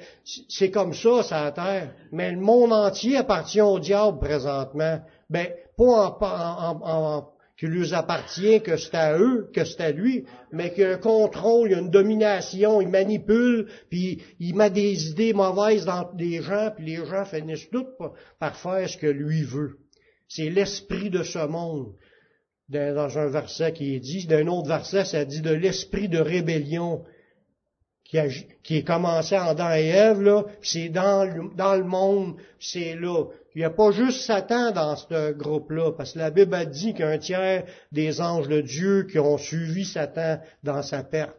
c'est comme ça sur la terre? Mais le monde entier appartient au diable présentement. Ben, pas en, en, qui lui appartient, que c'est à eux, que c'est à lui, mais qu'il y a un contrôle, il y a une domination, il manipule, puis il met des idées mauvaises dans les gens, puis les gens finissent tout par faire ce que lui veut. C'est l'esprit de ce monde. Dans un verset qui est dit, d'un autre verset, ça dit de l'esprit de rébellion qui, a, qui est commencé en Adam et Ève, là, c'est dans le, dans le monde, c'est là. Il n'y a pas juste Satan dans ce groupe-là, parce que la Bible a dit qu'un tiers des anges de Dieu qui ont suivi Satan dans sa perte.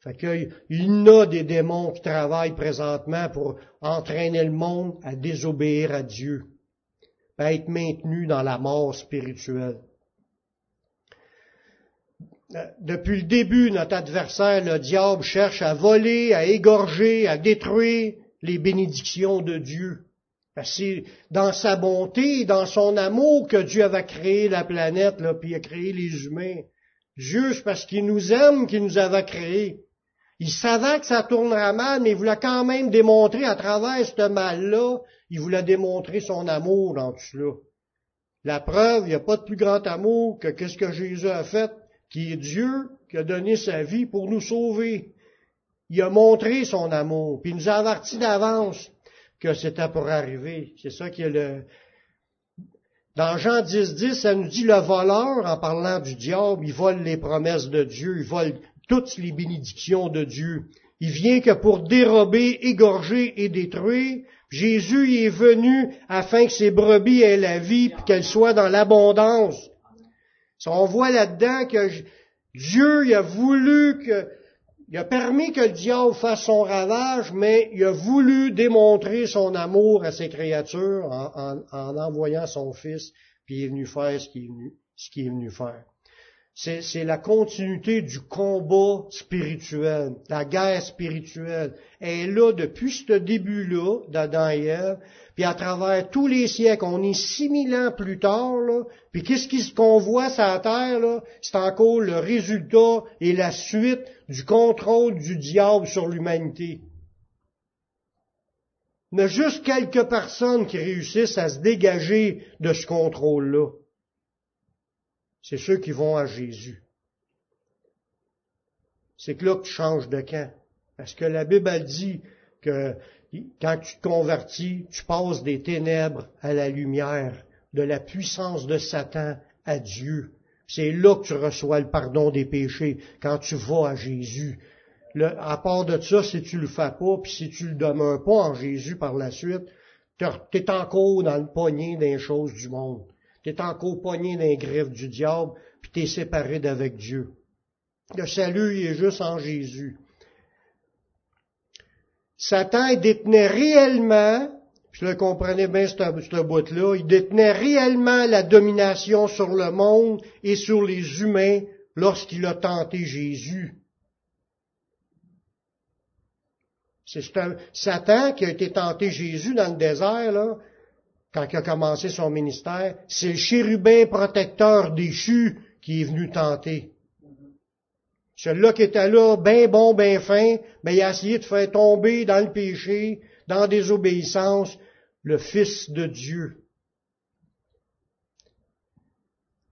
Fait qu'il y a des démons qui travaillent présentement pour entraîner le monde à désobéir à Dieu, à être maintenu dans la mort spirituelle. Depuis le début, notre adversaire, le diable, cherche à voler, à égorger, à détruire les bénédictions de Dieu. C'est dans sa bonté, dans son amour que Dieu avait créé la planète, là, puis a créé les humains. Juste parce qu'il nous aime qu'il nous avait créés. Il savait que ça tournerait mal, mais il voulait quand même démontrer à travers ce mal-là, il voulait démontrer son amour dans tout cela. La preuve, il n'y a pas de plus grand amour que qu'est-ce que Jésus a fait, qui est Dieu, qui a donné sa vie pour nous sauver. Il a montré son amour, puis il nous a averti d'avance que c'était pour arriver. C'est ça qui est le... Dans Jean 10, 10, ça nous dit le voleur, en parlant du diable, il vole les promesses de Dieu, il vole toutes les bénédictions de Dieu. Il vient que pour dérober, égorger et détruire. Jésus est venu afin que ses brebis aient la vie, qu'elles soient dans l'abondance. On voit là-dedans que Dieu a voulu que il a permis que le diable fasse son ravage, mais il a voulu démontrer son amour à ses créatures en, envoyant son Fils, puis il est venu faire ce qu'il est venu, ce qu'il est venu faire. C'est la continuité du combat spirituel, la guerre spirituelle. Elle est là depuis ce début-là d'Adam et Ève, puis à travers tous les siècles, on est six mille ans plus tard, là, puis qu'est-ce qu'on voit sur la terre, là? C'est encore le résultat et la suite du contrôle du diable sur l'humanité. Il y a juste quelques personnes qui réussissent à se dégager de ce contrôle-là c'est ceux qui vont à Jésus. C'est que là que tu changes de camp. Parce que la Bible a dit que quand tu te convertis, tu passes des ténèbres à la lumière, de la puissance de Satan à Dieu. C'est là que tu reçois le pardon des péchés, quand tu vas à Jésus. à part de ça, si tu le fais pas, puis si tu le demeures pas en Jésus par la suite, tu es encore dans le poignet des choses du monde tu es encore pogné d'un griffe du diable, puis tu es séparé d'avec Dieu. Le salut, il est juste en Jésus. Satan détenait réellement, je le comprenais bien ce bout-là, il détenait réellement la domination sur le monde et sur les humains lorsqu'il a tenté Jésus. C'est Satan qui a été tenté Jésus dans le désert, quand il a commencé son ministère, c'est le chérubin protecteur déchu qui est venu tenter. Celui-là qui était là, bien bon, bien fin, mais il a essayé de faire tomber dans le péché, dans désobéissance, le Fils de Dieu.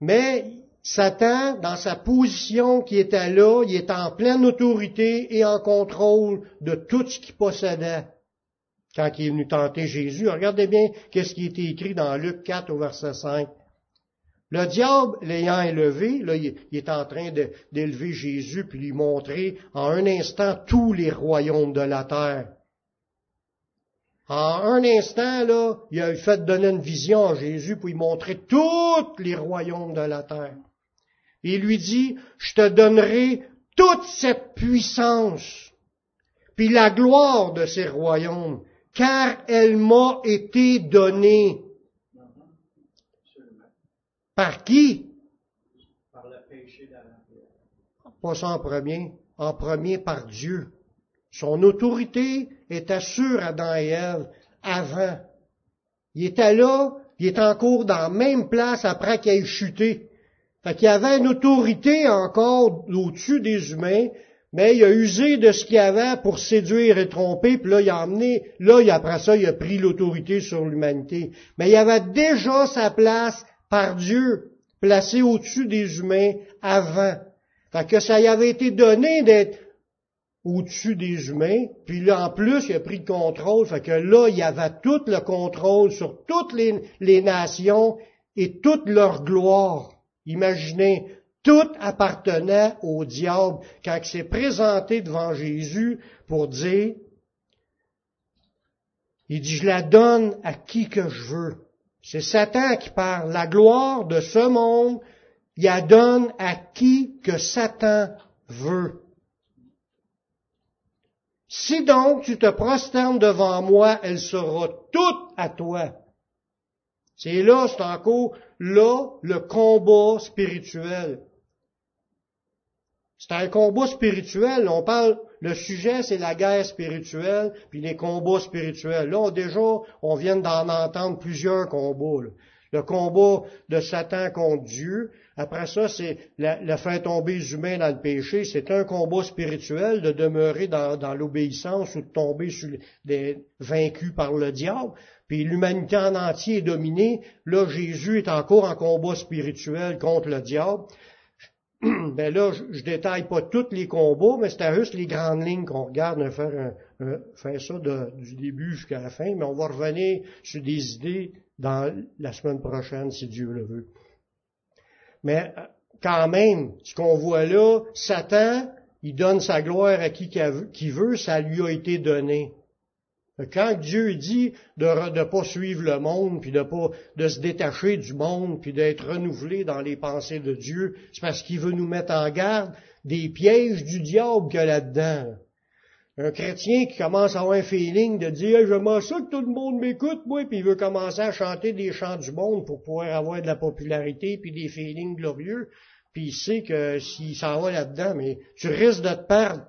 Mais Satan, dans sa position qui était là, il est en pleine autorité et en contrôle de tout ce qu'il possédait quand il est venu tenter Jésus. Regardez bien qu'est-ce qui était écrit dans Luc 4 au verset 5. Le diable, l'ayant élevé, là, il est en train d'élever Jésus puis lui montrer en un instant tous les royaumes de la terre. En un instant, là, il a fait donner une vision à Jésus pour lui montrer tous les royaumes de la terre. il lui dit, je te donnerai toute cette puissance, puis la gloire de ces royaumes, car elle m'a été donnée. Par qui? Par le péché d'Adam pas ça en premier, en premier par Dieu. Son autorité était sur Adam et Ève avant. Il était là, il est encore dans la même place après qu'il ait chuté. Fait qu'il avait une autorité encore au-dessus des humains, mais il a usé de ce qu'il avait pour séduire et tromper, puis là, il a emmené, là, après ça, il a pris l'autorité sur l'humanité. Mais il avait déjà sa place par Dieu, placée au-dessus des humains avant. Fait que ça y avait été donné d'être au-dessus des humains, puis là, en plus, il a pris le contrôle, fait que là, il avait tout le contrôle sur toutes les nations et toute leur gloire. Imaginez, tout appartenait au diable quand il s'est présenté devant Jésus pour dire, il dit, je la donne à qui que je veux. C'est Satan qui parle. La gloire de ce monde, il la donne à qui que Satan veut. Si donc tu te prosternes devant moi, elle sera toute à toi. C'est là, c'est encore là le combat spirituel. C'est un combat spirituel. On parle, le sujet, c'est la guerre spirituelle, puis les combats spirituels. Là, déjà, on vient d'en entendre plusieurs combats. Le combat de Satan contre Dieu. Après ça, c'est le faire tomber les humains dans le péché. C'est un combat spirituel de demeurer dans, l'obéissance ou de tomber sur des, vaincus par le diable. Puis l'humanité en entier est dominée. Là, Jésus est encore en combat spirituel contre le diable. ben là, je, détaille pas tous les combats, mais c'était juste les grandes lignes qu'on regarde, faire, faire ça du début jusqu'à la fin, mais on va revenir sur des idées dans la semaine prochaine, si Dieu le veut. Mais quand même, ce qu'on voit là, Satan, il donne sa gloire à qui qui veut, ça lui a été donné. Quand Dieu dit de ne pas suivre le monde, puis de pas de se détacher du monde, puis d'être renouvelé dans les pensées de Dieu, c'est parce qu'il veut nous mettre en garde des pièges du diable qu'il y a là-dedans. Un chrétien qui commence à avoir un feeling de dire hey, j'aimerais ça que tout le monde m'écoute, moi, puis il veut commencer à chanter des chants du monde pour pouvoir avoir de la popularité puis des feelings glorieux, puis il sait que s'il s'en va là-dedans, mais tu risques de te perdre.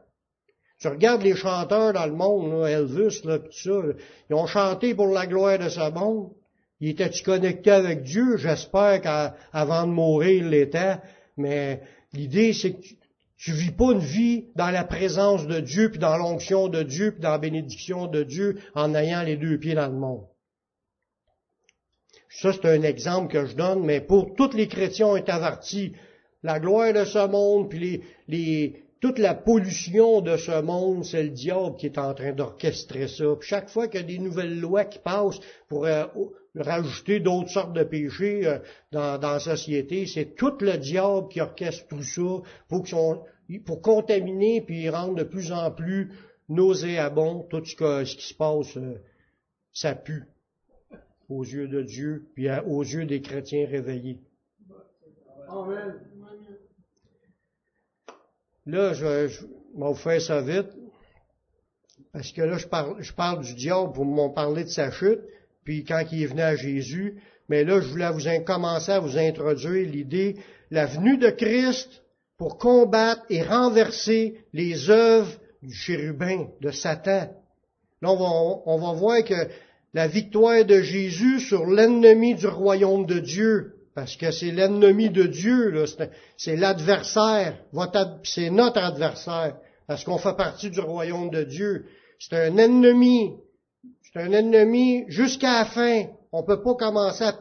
Tu regardes les chanteurs dans le monde, Elvis, là, tout ça, ils ont chanté pour la gloire de sa monde. Ils étaient-tu connectés avec Dieu? J'espère qu'avant de mourir, il l'était. Mais l'idée, c'est que tu, vis pas une vie dans la présence de Dieu, puis dans l'onction de Dieu, puis dans la bénédiction de Dieu, en ayant les deux pieds dans le monde. Ça, c'est un exemple que je donne, mais pour tous les chrétiens est la gloire de ce monde, puis les, les, toute la pollution de ce monde, c'est le diable qui est en train d'orchestrer ça. chaque fois qu'il y a des nouvelles lois qui passent pour euh, rajouter d'autres sortes de péchés euh, dans, la société, c'est tout le diable qui orchestre tout ça pour, pour contaminer puis rendre de plus en plus nauséabond tout ce, ce qui se passe. Euh, ça pue aux yeux de Dieu puis aux yeux des chrétiens réveillés. Amen. Là, je, vais vous faire ça vite, parce que là, je parle, je du diable pour m'en parler de sa chute, puis quand il est venu à Jésus, mais là, je voulais vous commencer à vous introduire l'idée, la venue de Christ pour combattre et renverser les œuvres du chérubin, de Satan. Là, on on va voir que la victoire de Jésus sur l'ennemi du royaume de Dieu, parce que c'est l'ennemi de Dieu, c'est l'adversaire, c'est notre adversaire, parce qu'on fait partie du royaume de Dieu. C'est un ennemi, c'est un ennemi jusqu'à la fin. On ne peut pas commencer à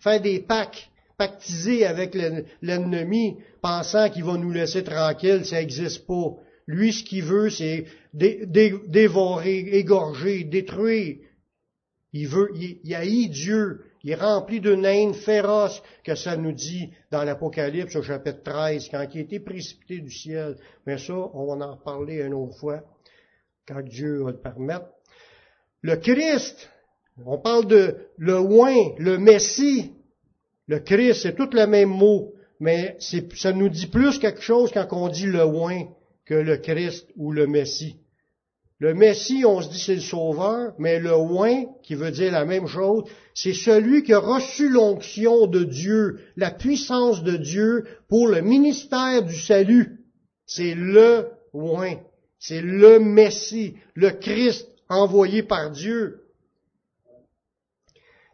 faire des pactes, pactiser avec l'ennemi, pensant qu'il va nous laisser tranquille, ça n'existe pas. Lui, ce qu'il veut, c'est dévorer, égorger, détruire. Il veut, il, il haït Dieu. Il est rempli d'une haine féroce que ça nous dit dans l'Apocalypse au chapitre 13, quand il a été précipité du ciel. Mais ça, on va en reparler une autre fois, quand Dieu va le permettre. Le Christ, on parle de le oin, le Messie. Le Christ, c'est tout le même mot, mais ça nous dit plus quelque chose quand on dit le oin que le Christ ou le Messie. Le Messie, on se dit c'est le Sauveur, mais le oin, qui veut dire la même chose, c'est celui qui a reçu l'onction de Dieu, la puissance de Dieu pour le ministère du salut. C'est le oin. C'est le Messie, le Christ envoyé par Dieu.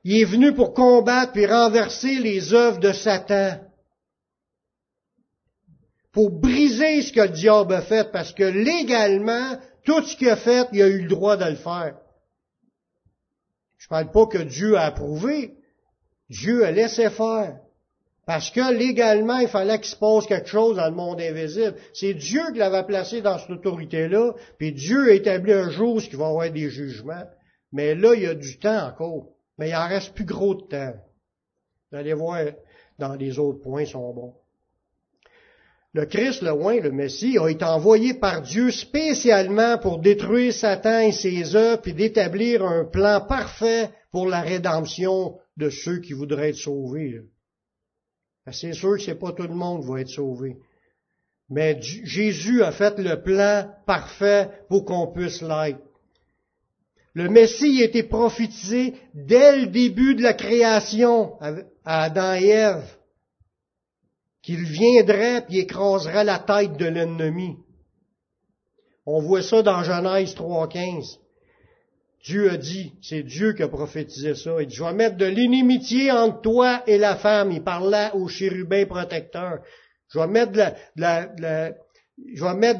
Il est venu pour combattre et renverser les œuvres de Satan. Pour briser ce que le diable a fait, parce que légalement, tout ce qu'il a fait, il a eu le droit de le faire. Je ne parle pas que Dieu a approuvé. Dieu a laissé faire. Parce que légalement, il fallait qu'il se passe quelque chose dans le monde invisible. C'est Dieu qui l'avait placé dans cette autorité-là, puis Dieu a établi un jour où il va y avoir des jugements. Mais là, il y a du temps encore. Mais il en reste plus gros de temps. Vous allez voir dans les autres points sont bons. Le Christ, le oint, le Messie, a été envoyé par Dieu spécialement pour détruire Satan et ses œuvres et d'établir un plan parfait pour la rédemption de ceux qui voudraient être sauvés. C'est sûr que c'est pas tout le monde qui va être sauvé. Mais Jésus a fait le plan parfait pour qu'on puisse l'être. Le Messie a été prophétisé dès le début de la création à Adam et Ève qu'il viendrait et écraserait la tête de l'ennemi. On voit ça dans Genèse 3.15. Dieu a dit, c'est Dieu qui a prophétisé ça. Il dit, je vais mettre de l'inimitié entre toi et la femme. Il parlait au chérubin protecteur. Je vais mettre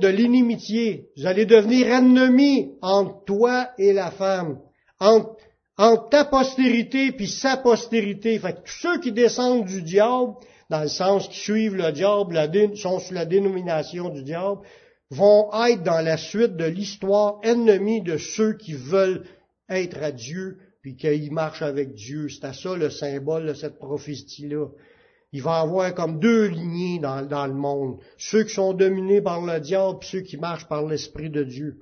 de l'inimitié. Vous allez devenir ennemis entre toi et la femme. Entre, entre ta postérité puis sa postérité. Fait tous ceux qui descendent du diable, dans le sens qui suivent le diable, sont sous la dénomination du diable, vont être dans la suite de l'histoire ennemis de ceux qui veulent être à Dieu, puis qu'ils marchent avec Dieu. C'est à ça le symbole de cette prophétie-là. Il va y avoir comme deux lignées dans, le monde. Ceux qui sont dominés par le diable, puis ceux qui marchent par l'Esprit de Dieu.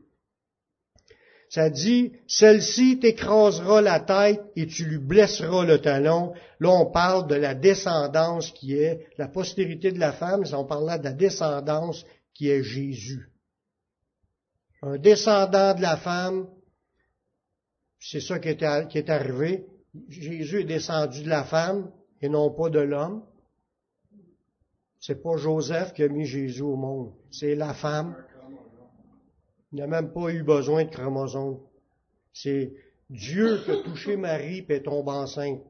Ça dit, celle-ci t'écrasera la tête et tu lui blesseras le talon. Là, on parle de la descendance qui est la postérité de la femme, on parle là de la descendance qui est Jésus. Un descendant de la femme, c'est ça qui est, arrivé. Jésus est descendu de la femme et non pas de l'homme. C'est pas Joseph qui a mis Jésus au monde, c'est la femme. Il n'a même pas eu besoin de chromosomes. C'est Dieu qui a touché Marie et tombe enceinte.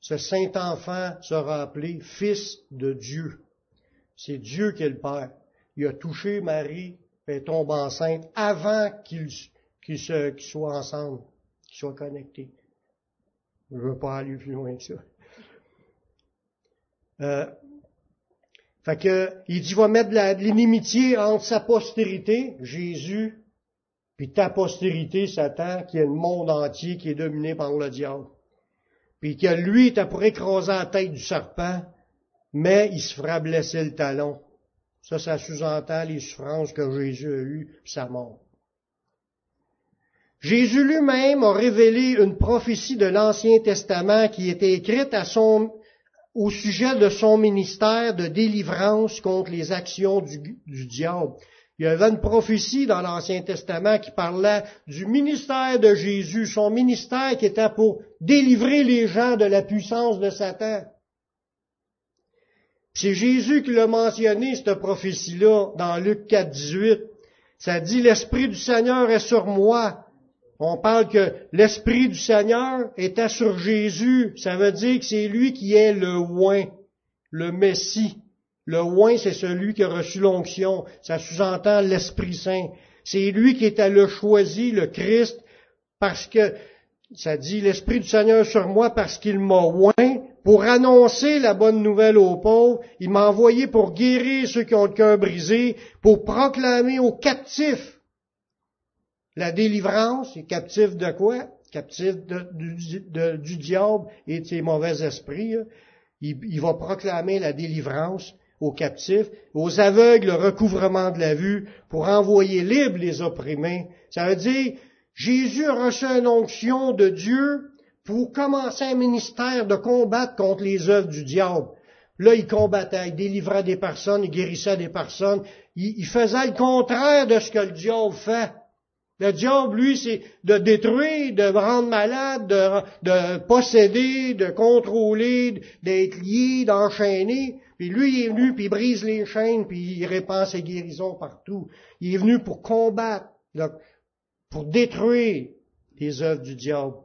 Ce saint enfant sera appelé Fils de Dieu. C'est Dieu qui est le Père. Il a touché Marie et tombe enceinte avant qu'ils soient ensemble, qu'ils soient connectés. Je ne veux pas aller plus loin que ça. Euh, fait que, il dit, va mettre de l'inimitié entre sa postérité, Jésus, puis ta postérité, Satan, qui est le monde entier qui est dominé par le diable. Puis que lui, t'as pour écraser la tête du serpent, mais il se fera blesser le talon. Ça, ça sous-entend les souffrances que Jésus a eues, sa mort. Jésus lui-même a révélé une prophétie de l'Ancien Testament qui était écrite à son, au sujet de son ministère de délivrance contre les actions du, diable. Il y avait une prophétie dans l'Ancien Testament qui parlait du ministère de Jésus, son ministère qui était pour délivrer les gens de la puissance de Satan. C'est Jésus qui l'a mentionné, cette prophétie-là, dans Luc 4, 18. Ça dit, l'Esprit du Seigneur est sur moi, on parle que l'Esprit du Seigneur était sur Jésus. Ça veut dire que c'est lui qui est le oin, le Messie. Le oin, c'est celui qui a reçu l'onction. Ça sous-entend l'Esprit Saint. C'est lui qui était le choisi, le Christ, parce que, ça dit, l'Esprit du Seigneur sur moi parce qu'il m'a oint pour annoncer la bonne nouvelle aux pauvres. Il m'a envoyé pour guérir ceux qui ont le cœur brisé, pour proclamer aux captifs la délivrance est captif de quoi? Captif du diable et de ses mauvais esprits. Il, va proclamer la délivrance aux captifs, aux aveugles le recouvrement de la vue, pour envoyer libres les opprimés. Ça veut dire, Jésus a reçu une onction de Dieu pour commencer un ministère de combattre contre les œuvres du diable. Là, il combattait, il délivrait des personnes, il guérissait des personnes, il faisait le contraire de ce que le diable fait. Le diable, lui, c'est de détruire, de rendre malade, de, de posséder, de contrôler, d'être lié, d'enchaîner. Puis lui, il est venu, puis il brise les chaînes, puis il répand ses guérisons partout. Il est venu pour combattre, pour détruire les œuvres du diable.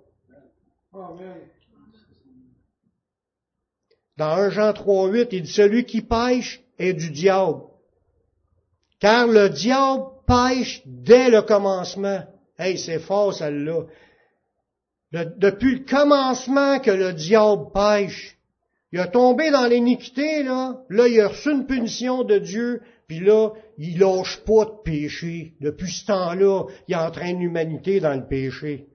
Dans 1 Jean 3.8, il dit, celui qui pêche est du diable. Car le diable pêche dès le commencement. Hey, c'est fort celle-là. depuis le commencement que le diable pêche. Il a tombé dans l'iniquité, là. Là, il a reçu une punition de Dieu. Puis là, il lâche pas de péché. Depuis ce temps-là, il entraîne l'humanité dans le péché.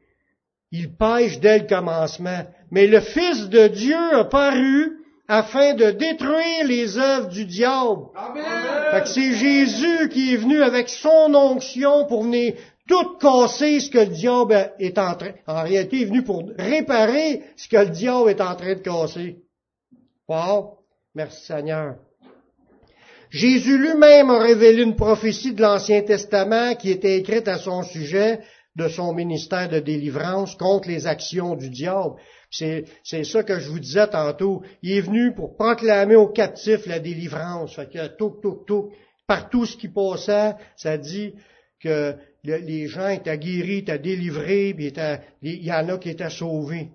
Il pêche dès le commencement. Mais le Fils de Dieu a paru afin de détruire les œuvres du diable. Amen. c'est Jésus qui est venu avec son onction pour venir tout casser ce que le diable est en train. En réalité, il est venu pour réparer ce que le diable est en train de casser. Wow. Merci Seigneur. Jésus lui-même a révélé une prophétie de l'Ancien Testament qui était écrite à son sujet de son ministère de délivrance contre les actions du diable. C'est, ça que je vous disais tantôt. Il est venu pour proclamer aux captifs la délivrance. Fait que tout, tout, ce qui passait, ça dit que les gens étaient guéris, étaient délivrés, puis il y en a qui étaient sauvés.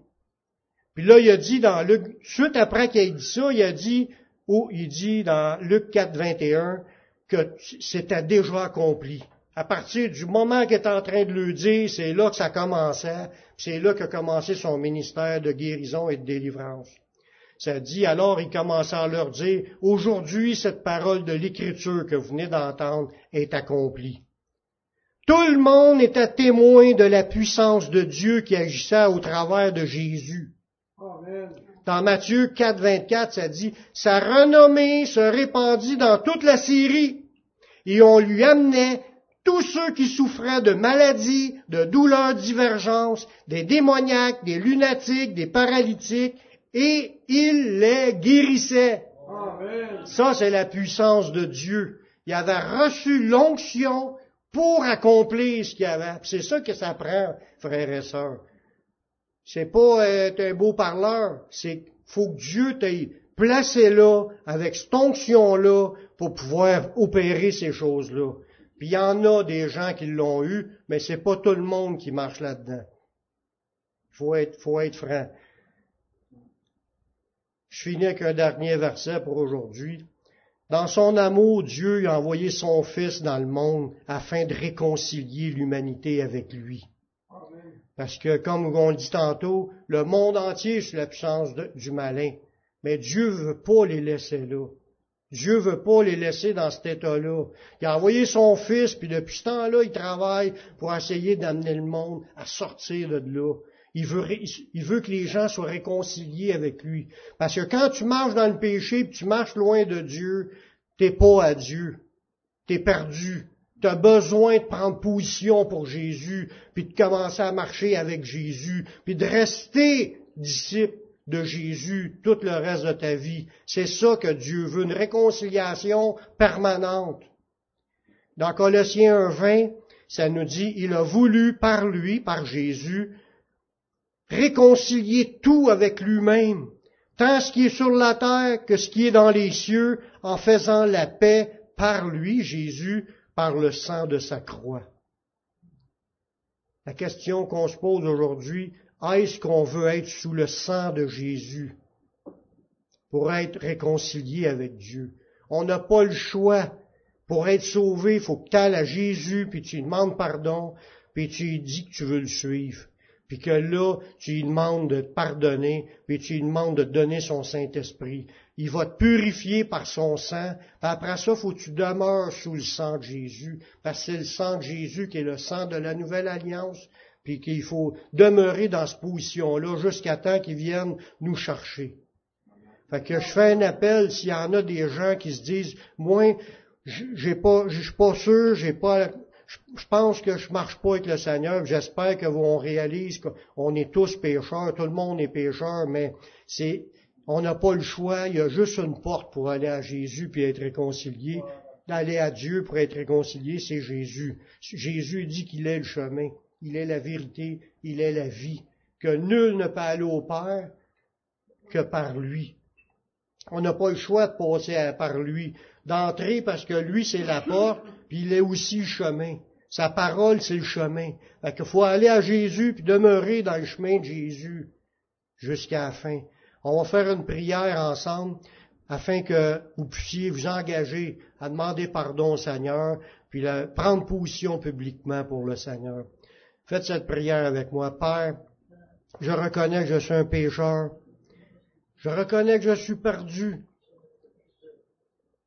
Puis là, il a dit dans Luc, suite après qu'il ait dit ça, il a dit, ou il dit dans Luc 4, 21, que c'était déjà accompli. À partir du moment qu'il est en train de le dire, c'est là que ça commençait, c'est là qu'a commencé son ministère de guérison et de délivrance. Ça dit, alors il commença à leur dire, aujourd'hui cette parole de l'écriture que vous venez d'entendre est accomplie. Tout le monde était témoin de la puissance de Dieu qui agissait au travers de Jésus. Dans Matthieu 4, 24, ça dit, sa renommée se répandit dans toute la Syrie, et on lui amenait tous ceux qui souffraient de maladies, de douleurs divergences, des démoniaques, des lunatiques, des paralytiques, et il les guérissait. Ça, c'est la puissance de Dieu. Il avait reçu l'onction pour accomplir ce qu'il avait. C'est ça que ça prend, frères et sœurs. C'est pas être un beau parleur, c'est faut que Dieu t'ait placé là, avec cette onction-là, pour pouvoir opérer ces choses-là. Puis il y en a des gens qui l'ont eu, mais c'est pas tout le monde qui marche là-dedans. Faut être, faut être franc. Je finis avec un dernier verset pour aujourd'hui. Dans son amour, Dieu a envoyé son Fils dans le monde afin de réconcilier l'humanité avec lui. Parce que, comme on le dit tantôt, le monde entier est sous la puissance du malin. Mais Dieu veut pas les laisser là. Dieu veut pas les laisser dans cet état-là. Il a envoyé son fils, puis depuis ce temps-là, il travaille pour essayer d'amener le monde à sortir de là. Il veut, il que les gens soient réconciliés avec lui. Parce que quand tu marches dans le péché, puis tu marches loin de Dieu, t'es pas à Dieu. T'es perdu. Tu as besoin de prendre position pour Jésus, puis de commencer à marcher avec Jésus, puis de rester disciple de Jésus tout le reste de ta vie. C'est ça que Dieu veut, une réconciliation permanente. Dans Colossiens 1.20, ça nous dit, il a voulu par lui, par Jésus, réconcilier tout avec lui-même, tant ce qui est sur la terre que ce qui est dans les cieux, en faisant la paix par lui, Jésus, par le sang de sa croix. La question qu'on se pose aujourd'hui, est-ce qu'on veut être sous le sang de Jésus pour être réconcilié avec Dieu? On n'a pas le choix. Pour être sauvé, il faut que tu ailles à Jésus, puis tu lui demandes pardon, puis tu lui dis que tu veux le suivre. Puis que là, tu lui demandes de te pardonner, puis tu lui demandes de donner son Saint-Esprit. Il va te purifier par son sang. après ça, faut que tu demeures sous le sang de Jésus. Parce que c'est le sang de Jésus qui est le sang de la nouvelle alliance puis qu'il faut demeurer dans cette position-là jusqu'à temps qu'ils viennent nous chercher. Fait que je fais un appel s'il y en a des gens qui se disent, moi, j'ai pas, je suis pas sûr, j'ai pas, je pense que je marche pas avec le Seigneur. J'espère vous réalise qu'on est tous pécheurs, tout le monde est pécheur, mais c'est, on n'a pas le choix. Il y a juste une porte pour aller à Jésus puis être réconcilié. d'aller à Dieu pour être réconcilié, c'est Jésus. Jésus dit qu'il est le chemin, il est la vérité, il est la vie, que nul ne peut aller au Père que par lui. On n'a pas le choix de passer par lui, d'entrer parce que lui c'est la porte, puis il est aussi le chemin. Sa parole c'est le chemin. Fait qu'il faut aller à Jésus puis demeurer dans le chemin de Jésus jusqu'à la fin. On va faire une prière ensemble afin que vous puissiez vous engager à demander pardon au Seigneur, puis prendre position publiquement pour le Seigneur. Faites cette prière avec moi. Père, je reconnais que je suis un pécheur. Je reconnais que je suis perdu.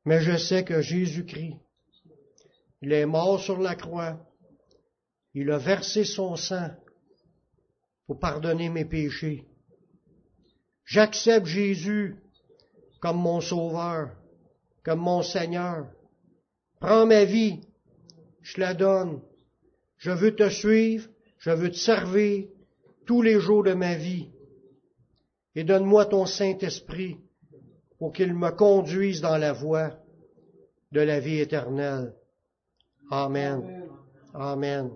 Mais je sais que Jésus-Christ, il est mort sur la croix. Il a versé son sang pour pardonner mes péchés. J'accepte Jésus comme mon sauveur, comme mon Seigneur. Prends ma vie, je la donne. Je veux te suivre, je veux te servir tous les jours de ma vie. Et donne-moi ton Saint-Esprit pour qu'il me conduise dans la voie de la vie éternelle. Amen. Amen.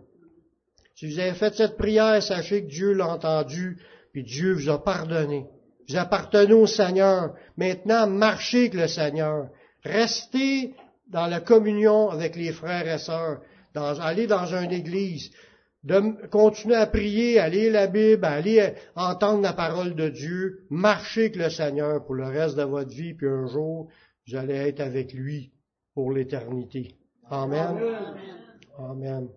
Si vous avez fait cette prière, sachez que Dieu l'a entendu, puis Dieu vous a pardonné. Vous appartenez au Seigneur. Maintenant, marchez avec le Seigneur. Restez dans la communion avec les frères et sœurs. allez dans une église. De, continuez à prier, à lire la Bible, à aller entendre la parole de Dieu. Marchez avec le Seigneur pour le reste de votre vie, puis un jour, vous allez être avec lui pour l'éternité. Amen. Amen.